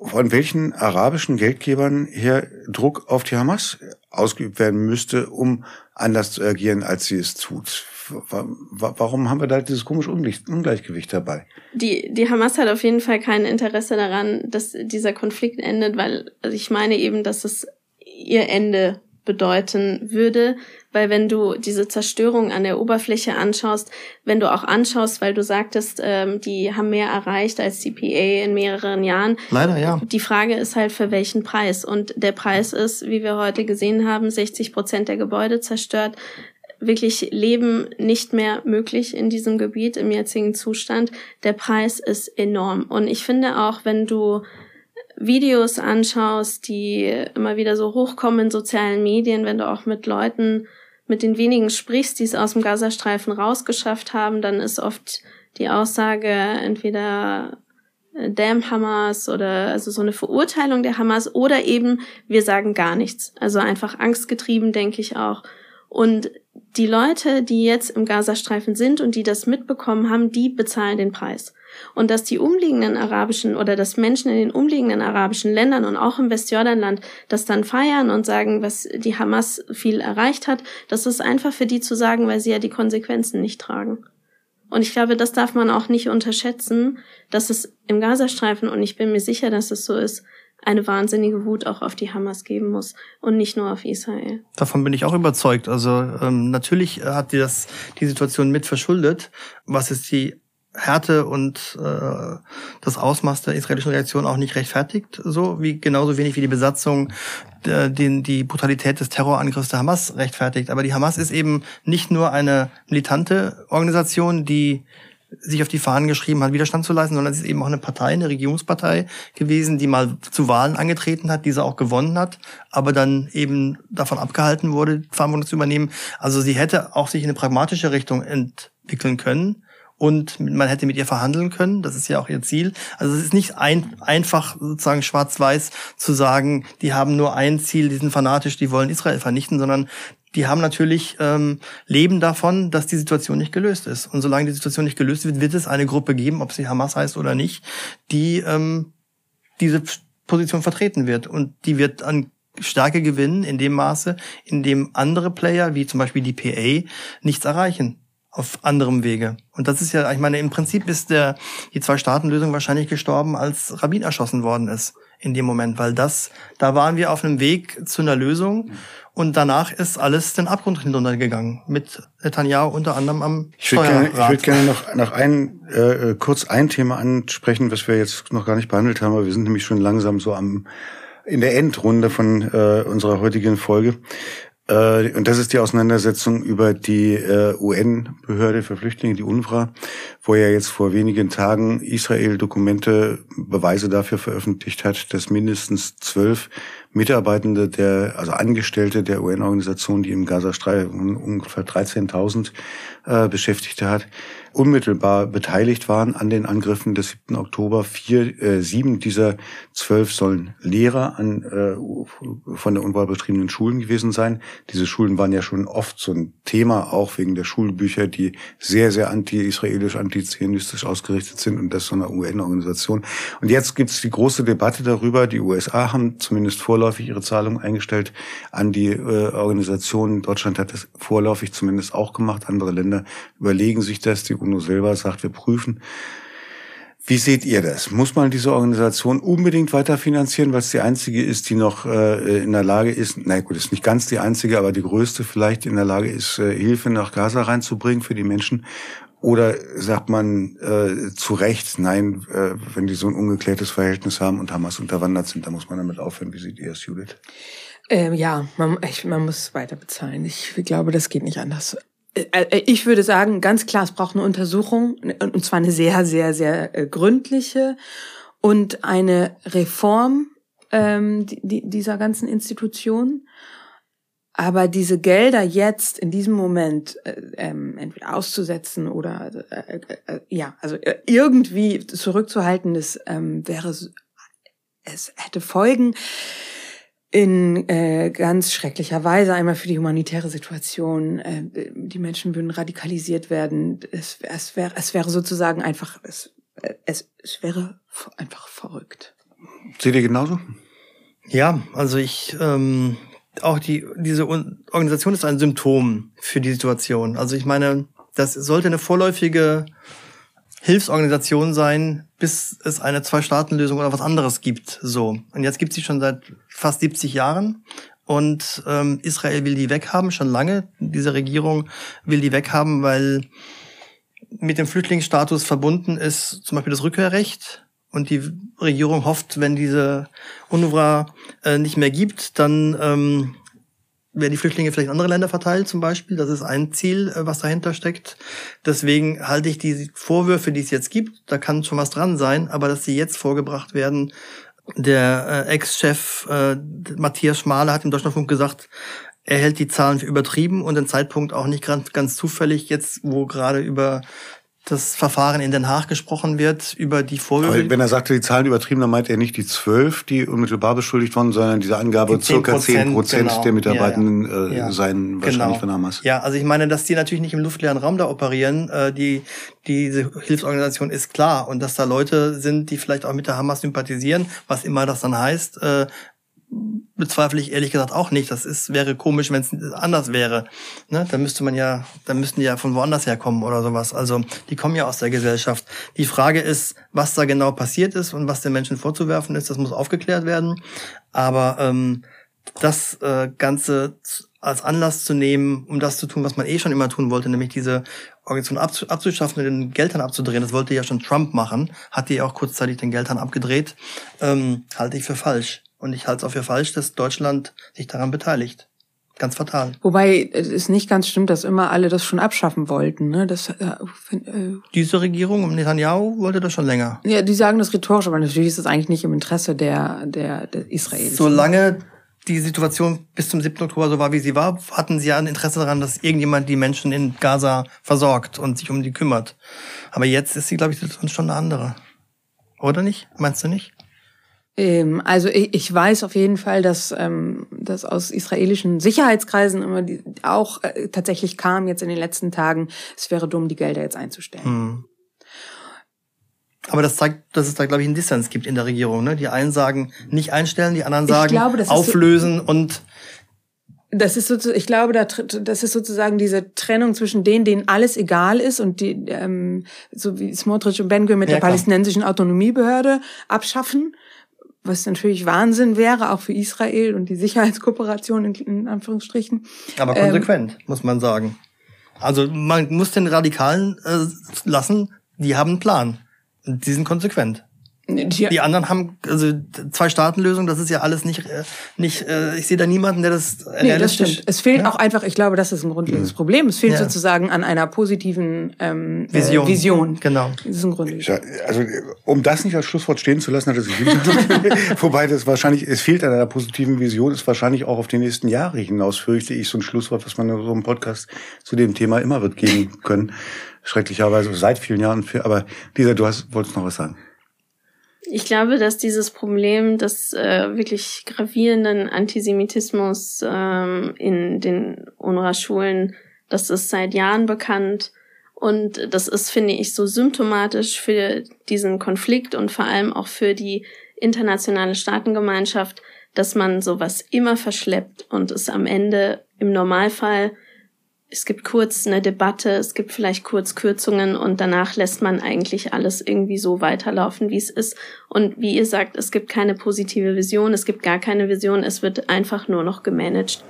F: von welchen arabischen Geldgebern her Druck auf die Hamas ausgeübt werden müsste, um anders zu agieren, als sie es tut? Warum haben wir da dieses komische Ungleichgewicht dabei?
H: Die, die Hamas hat auf jeden Fall kein Interesse daran, dass dieser Konflikt endet, weil also ich meine eben, dass es ihr Ende bedeuten würde, weil wenn du diese Zerstörung an der Oberfläche anschaust, wenn du auch anschaust, weil du sagtest, ähm, die haben mehr erreicht als die PA in mehreren Jahren.
I: Leider, ja.
H: Die Frage ist halt, für welchen Preis? Und der Preis ist, wie wir heute gesehen haben, 60 Prozent der Gebäude zerstört, wirklich Leben nicht mehr möglich in diesem Gebiet im jetzigen Zustand. Der Preis ist enorm. Und ich finde auch, wenn du Videos anschaust, die immer wieder so hochkommen in sozialen Medien, wenn du auch mit Leuten, mit den wenigen sprichst, die es aus dem Gazastreifen rausgeschafft haben, dann ist oft die Aussage entweder äh, Damn Hamas oder also so eine Verurteilung der Hamas oder eben wir sagen gar nichts. Also einfach angstgetrieben, denke ich auch. Und die Leute, die jetzt im Gazastreifen sind und die das mitbekommen haben, die bezahlen den Preis und dass die umliegenden arabischen oder dass Menschen in den umliegenden arabischen Ländern und auch im Westjordanland das dann feiern und sagen, was die Hamas viel erreicht hat, das ist einfach für die zu sagen, weil sie ja die Konsequenzen nicht tragen. Und ich glaube, das darf man auch nicht unterschätzen, dass es im Gazastreifen, und ich bin mir sicher, dass es so ist, eine wahnsinnige Wut auch auf die Hamas geben muss und nicht nur auf Israel.
I: Davon bin ich auch überzeugt. Also ähm, natürlich hat die das die Situation mit verschuldet. Was ist die Härte und äh, das Ausmaß der israelischen Reaktion auch nicht rechtfertigt, so wie genauso wenig wie die Besatzung äh, den, die Brutalität des Terrorangriffs der Hamas rechtfertigt. Aber die Hamas ist eben nicht nur eine militante Organisation, die sich auf die Fahnen geschrieben hat, Widerstand zu leisten, sondern es ist eben auch eine Partei, eine Regierungspartei gewesen, die mal zu Wahlen angetreten hat, diese auch gewonnen hat, aber dann eben davon abgehalten wurde, Verantwortung zu übernehmen. Also sie hätte auch sich in eine pragmatische Richtung entwickeln können und man hätte mit ihr verhandeln können. Das ist ja auch ihr Ziel. Also es ist nicht ein, einfach sozusagen schwarz-weiß zu sagen, die haben nur ein Ziel, die sind fanatisch, die wollen Israel vernichten, sondern die haben natürlich ähm, Leben davon, dass die Situation nicht gelöst ist. Und solange die Situation nicht gelöst wird, wird es eine Gruppe geben, ob sie Hamas heißt oder nicht, die ähm, diese Position vertreten wird. Und die wird an Stärke gewinnen in dem Maße, in dem andere Player, wie zum Beispiel die PA, nichts erreichen auf anderem Wege. Und das ist ja, ich meine, im Prinzip ist der, die Zwei-Staaten-Lösung wahrscheinlich gestorben, als Rabin erschossen worden ist in dem Moment, weil das, da waren wir auf einem Weg zu einer Lösung und danach ist alles den Abgrund hinuntergegangen mit Netanyahu unter anderem am
F: Ich würde gerne, ich würde gerne noch, noch ein, äh, kurz ein Thema ansprechen, was wir jetzt noch gar nicht behandelt haben, aber wir sind nämlich schon langsam so am, in der Endrunde von äh, unserer heutigen Folge. Äh, und das ist die Auseinandersetzung über die äh, UN-Behörde für Flüchtlinge, die UNRWA, wo ja jetzt vor wenigen Tagen Israel Dokumente, Beweise dafür veröffentlicht hat, dass mindestens zwölf Mitarbeitende der, also Angestellte der UN-Organisation, die im Gazastreifen ungefähr 13.000 äh, Beschäftigte hat, unmittelbar beteiligt waren an den Angriffen des 7. Oktober. Vier, äh, sieben dieser zwölf sollen Lehrer an äh, von der UNRWA betriebenen Schulen gewesen sein. Diese Schulen waren ja schon oft so ein Thema, auch wegen der Schulbücher, die sehr, sehr anti-israelisch, antizionistisch ausgerichtet sind und das so eine UN-Organisation. Und jetzt gibt es die große Debatte darüber. Die USA haben zumindest vorläufig ihre Zahlungen eingestellt an die äh, Organisation. Deutschland hat das vorläufig zumindest auch gemacht. Andere Länder überlegen sich das. Die UNO selber sagt, wir prüfen. Wie seht ihr das? Muss man diese Organisation unbedingt weiter finanzieren, weil es die einzige ist, die noch äh, in der Lage ist, na gut, ist nicht ganz die einzige, aber die größte vielleicht in der Lage ist, äh, Hilfe nach Gaza reinzubringen für die Menschen? Oder sagt man äh, zu Recht, nein, äh, wenn die so ein ungeklärtes Verhältnis haben und Hamas unterwandert sind, dann muss man damit aufhören. Wie seht ihr es, Judith?
G: Ähm, ja, man, ich, man muss weiter bezahlen. Ich glaube, das geht nicht anders. Äh, äh, ich würde sagen, ganz klar, es braucht eine Untersuchung, und zwar eine sehr, sehr, sehr äh, gründliche und eine Reform ähm, die, dieser ganzen Institution. Aber diese Gelder jetzt in diesem Moment äh, ähm, entweder auszusetzen oder äh, äh, ja, also irgendwie zurückzuhalten, das ähm, wäre es hätte Folgen in äh, ganz schrecklicher Weise. Einmal für die humanitäre Situation. Äh, die Menschen würden radikalisiert werden. Es, es, wäre, es wäre sozusagen einfach, es, es, es wäre einfach verrückt.
F: Seht ihr genauso?
I: Ja, also ich ähm, auch die diese Organisation ist ein Symptom für die Situation. Also ich meine, das sollte eine vorläufige Hilfsorganisation sein, bis es eine Zwei-Staaten-Lösung oder was anderes gibt. So. Und jetzt gibt sie schon seit fast 70 Jahren. Und ähm, Israel will die weghaben, schon lange. Diese Regierung will die weghaben, weil mit dem Flüchtlingsstatus verbunden ist zum Beispiel das Rückkehrrecht. Und die Regierung hofft, wenn diese UNRWA äh, nicht mehr gibt, dann ähm, werden die Flüchtlinge vielleicht in andere Länder verteilt zum Beispiel. Das ist ein Ziel, äh, was dahinter steckt. Deswegen halte ich die Vorwürfe, die es jetzt gibt, da kann schon was dran sein, aber dass sie jetzt vorgebracht werden, der äh, Ex-Chef äh, Matthias Schmale hat im Deutschlandfunk gesagt, er hält die Zahlen für übertrieben und den Zeitpunkt auch nicht ganz, ganz zufällig jetzt, wo gerade über das Verfahren in Den Haag gesprochen wird über die Vorwürfe.
F: Aber wenn er sagte, die Zahlen übertrieben, dann meint er nicht die zwölf, die unmittelbar beschuldigt wurden, sondern diese Angabe, die circa zehn Prozent genau. der Mitarbeitenden ja, ja. Äh, ja. seien wahrscheinlich genau. von Hamas.
I: Ja, also ich meine, dass die natürlich nicht im luftleeren Raum da operieren. Äh, die diese Hilfsorganisation ist klar und dass da Leute sind, die vielleicht auch mit der Hamas sympathisieren, was immer das dann heißt, äh, bezweifle ich ehrlich gesagt auch nicht. Das ist, wäre komisch, wenn es anders wäre. Ne? Da müsste man ja, da müssten die ja von woanders herkommen oder sowas. Also die kommen ja aus der Gesellschaft. Die Frage ist, was da genau passiert ist und was den Menschen vorzuwerfen ist, das muss aufgeklärt werden. Aber ähm, das äh, Ganze als Anlass zu nehmen, um das zu tun, was man eh schon immer tun wollte, nämlich diese Organisation abzuschaffen und den Geldhahn abzudrehen. Das wollte ja schon Trump machen, hat die auch kurzzeitig den Geldhahn abgedreht, ähm, halte ich für falsch. Und ich halte es auch für falsch, dass Deutschland sich daran beteiligt. Ganz fatal.
G: Wobei es nicht ganz stimmt, dass immer alle das schon abschaffen wollten. Ne? Das, äh,
I: äh, Diese Regierung um Netanyahu wollte das schon länger.
G: Ja, die sagen das rhetorisch, aber natürlich ist das eigentlich nicht im Interesse der, der, der Israelis.
I: Solange die Situation bis zum 7. Oktober so war, wie sie war, hatten sie ja ein Interesse daran, dass irgendjemand die Menschen in Gaza versorgt und sich um die kümmert. Aber jetzt ist sie, glaube ich, schon eine andere. Oder nicht? Meinst du nicht?
G: Ähm, also ich, ich weiß auf jeden Fall, dass ähm, das aus israelischen Sicherheitskreisen immer die, auch äh, tatsächlich kam jetzt in den letzten Tagen, es wäre dumm, die Gelder jetzt einzustellen. Hm.
I: Aber das zeigt, dass es da, glaube ich, einen Dissens gibt in der Regierung. Ne? Die einen sagen nicht einstellen, die anderen sagen glaube, auflösen so, und
G: das ist so, ich glaube, das ist sozusagen diese Trennung zwischen denen, denen alles egal ist und die, ähm, so wie Smotrich und Ben mit ja, der klar. palästinensischen Autonomiebehörde abschaffen was natürlich Wahnsinn wäre, auch für Israel und die Sicherheitskooperation in, in Anführungsstrichen.
I: Aber konsequent, ähm, muss man sagen. Also man muss den Radikalen äh, lassen, die haben einen Plan. Die sind konsequent. Die, die anderen haben also zwei Staatenlösung, das ist ja alles nicht äh, nicht äh, ich sehe da niemanden, der das
G: nee, das stimmt. Es fehlt ja? auch einfach, ich glaube, das ist ein grundlegendes mhm. Problem. Es fehlt ja. sozusagen an einer positiven ähm, Vision. Äh, Vision.
I: Genau.
G: Das ist ein grundlegendes.
F: Also um das nicht als Schlusswort stehen zu lassen, hat es wobei das wahrscheinlich es fehlt an einer positiven Vision, ist wahrscheinlich auch auf die nächsten Jahre hinaus fürchte ich so ein Schlusswort, was man in so einem Podcast zu dem Thema immer wird geben können. schrecklicherweise seit vielen Jahren. Aber Lisa, du hast, wolltest noch was sagen.
H: Ich glaube, dass dieses Problem des äh, wirklich gravierenden Antisemitismus ähm, in den UNRWA-Schulen, das ist seit Jahren bekannt. Und das ist, finde ich, so symptomatisch für diesen Konflikt und vor allem auch für die internationale Staatengemeinschaft, dass man sowas immer verschleppt und es am Ende im Normalfall es gibt kurz eine Debatte, es gibt vielleicht kurz Kürzungen und danach lässt man eigentlich alles irgendwie so weiterlaufen, wie es ist. Und wie ihr sagt, es gibt keine positive Vision, es gibt gar keine Vision, es wird einfach nur noch gemanagt.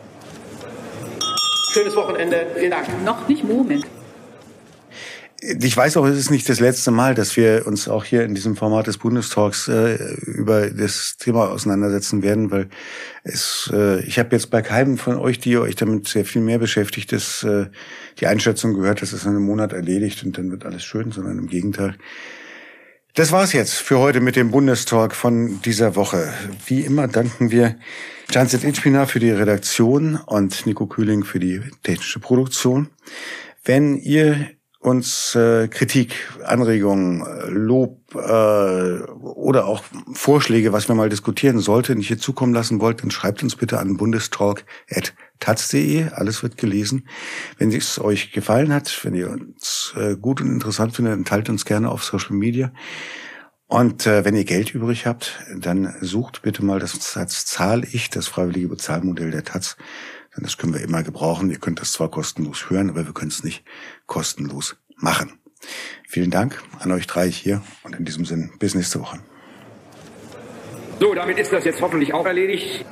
D: Schönes Wochenende, vielen Dank.
A: Noch nicht Moment
F: ich weiß auch, es ist nicht das letzte Mal, dass wir uns auch hier in diesem Format des Bundestalks äh, über das Thema auseinandersetzen werden, weil es, äh, ich habe jetzt bei keinem von euch, die euch damit sehr viel mehr beschäftigt, ist äh, die Einschätzung gehört, dass es in einem Monat erledigt und dann wird alles schön, sondern im Gegenteil. Das war's jetzt für heute mit dem Bundestalk von dieser Woche. Wie immer danken wir Janset Itchpina für die Redaktion und Nico Kühling für die technische Produktion. Wenn ihr uns äh, Kritik, Anregungen, Lob äh, oder auch Vorschläge, was wir mal diskutieren sollten, hier zukommen lassen wollt, dann schreibt uns bitte an bundestalk.taz.de. Alles wird gelesen. Wenn es euch gefallen hat, wenn ihr uns äh, gut und interessant findet, dann teilt uns gerne auf Social Media. Und äh, wenn ihr Geld übrig habt, dann sucht bitte mal das Taz Zahl ich, das freiwillige Bezahlmodell der Taz. Denn das können wir immer gebrauchen. Ihr könnt das zwar kostenlos hören, aber wir können es nicht kostenlos machen. Vielen Dank an euch drei hier und in diesem Sinn bis nächste Woche.
D: So, damit ist das jetzt hoffentlich auch erledigt.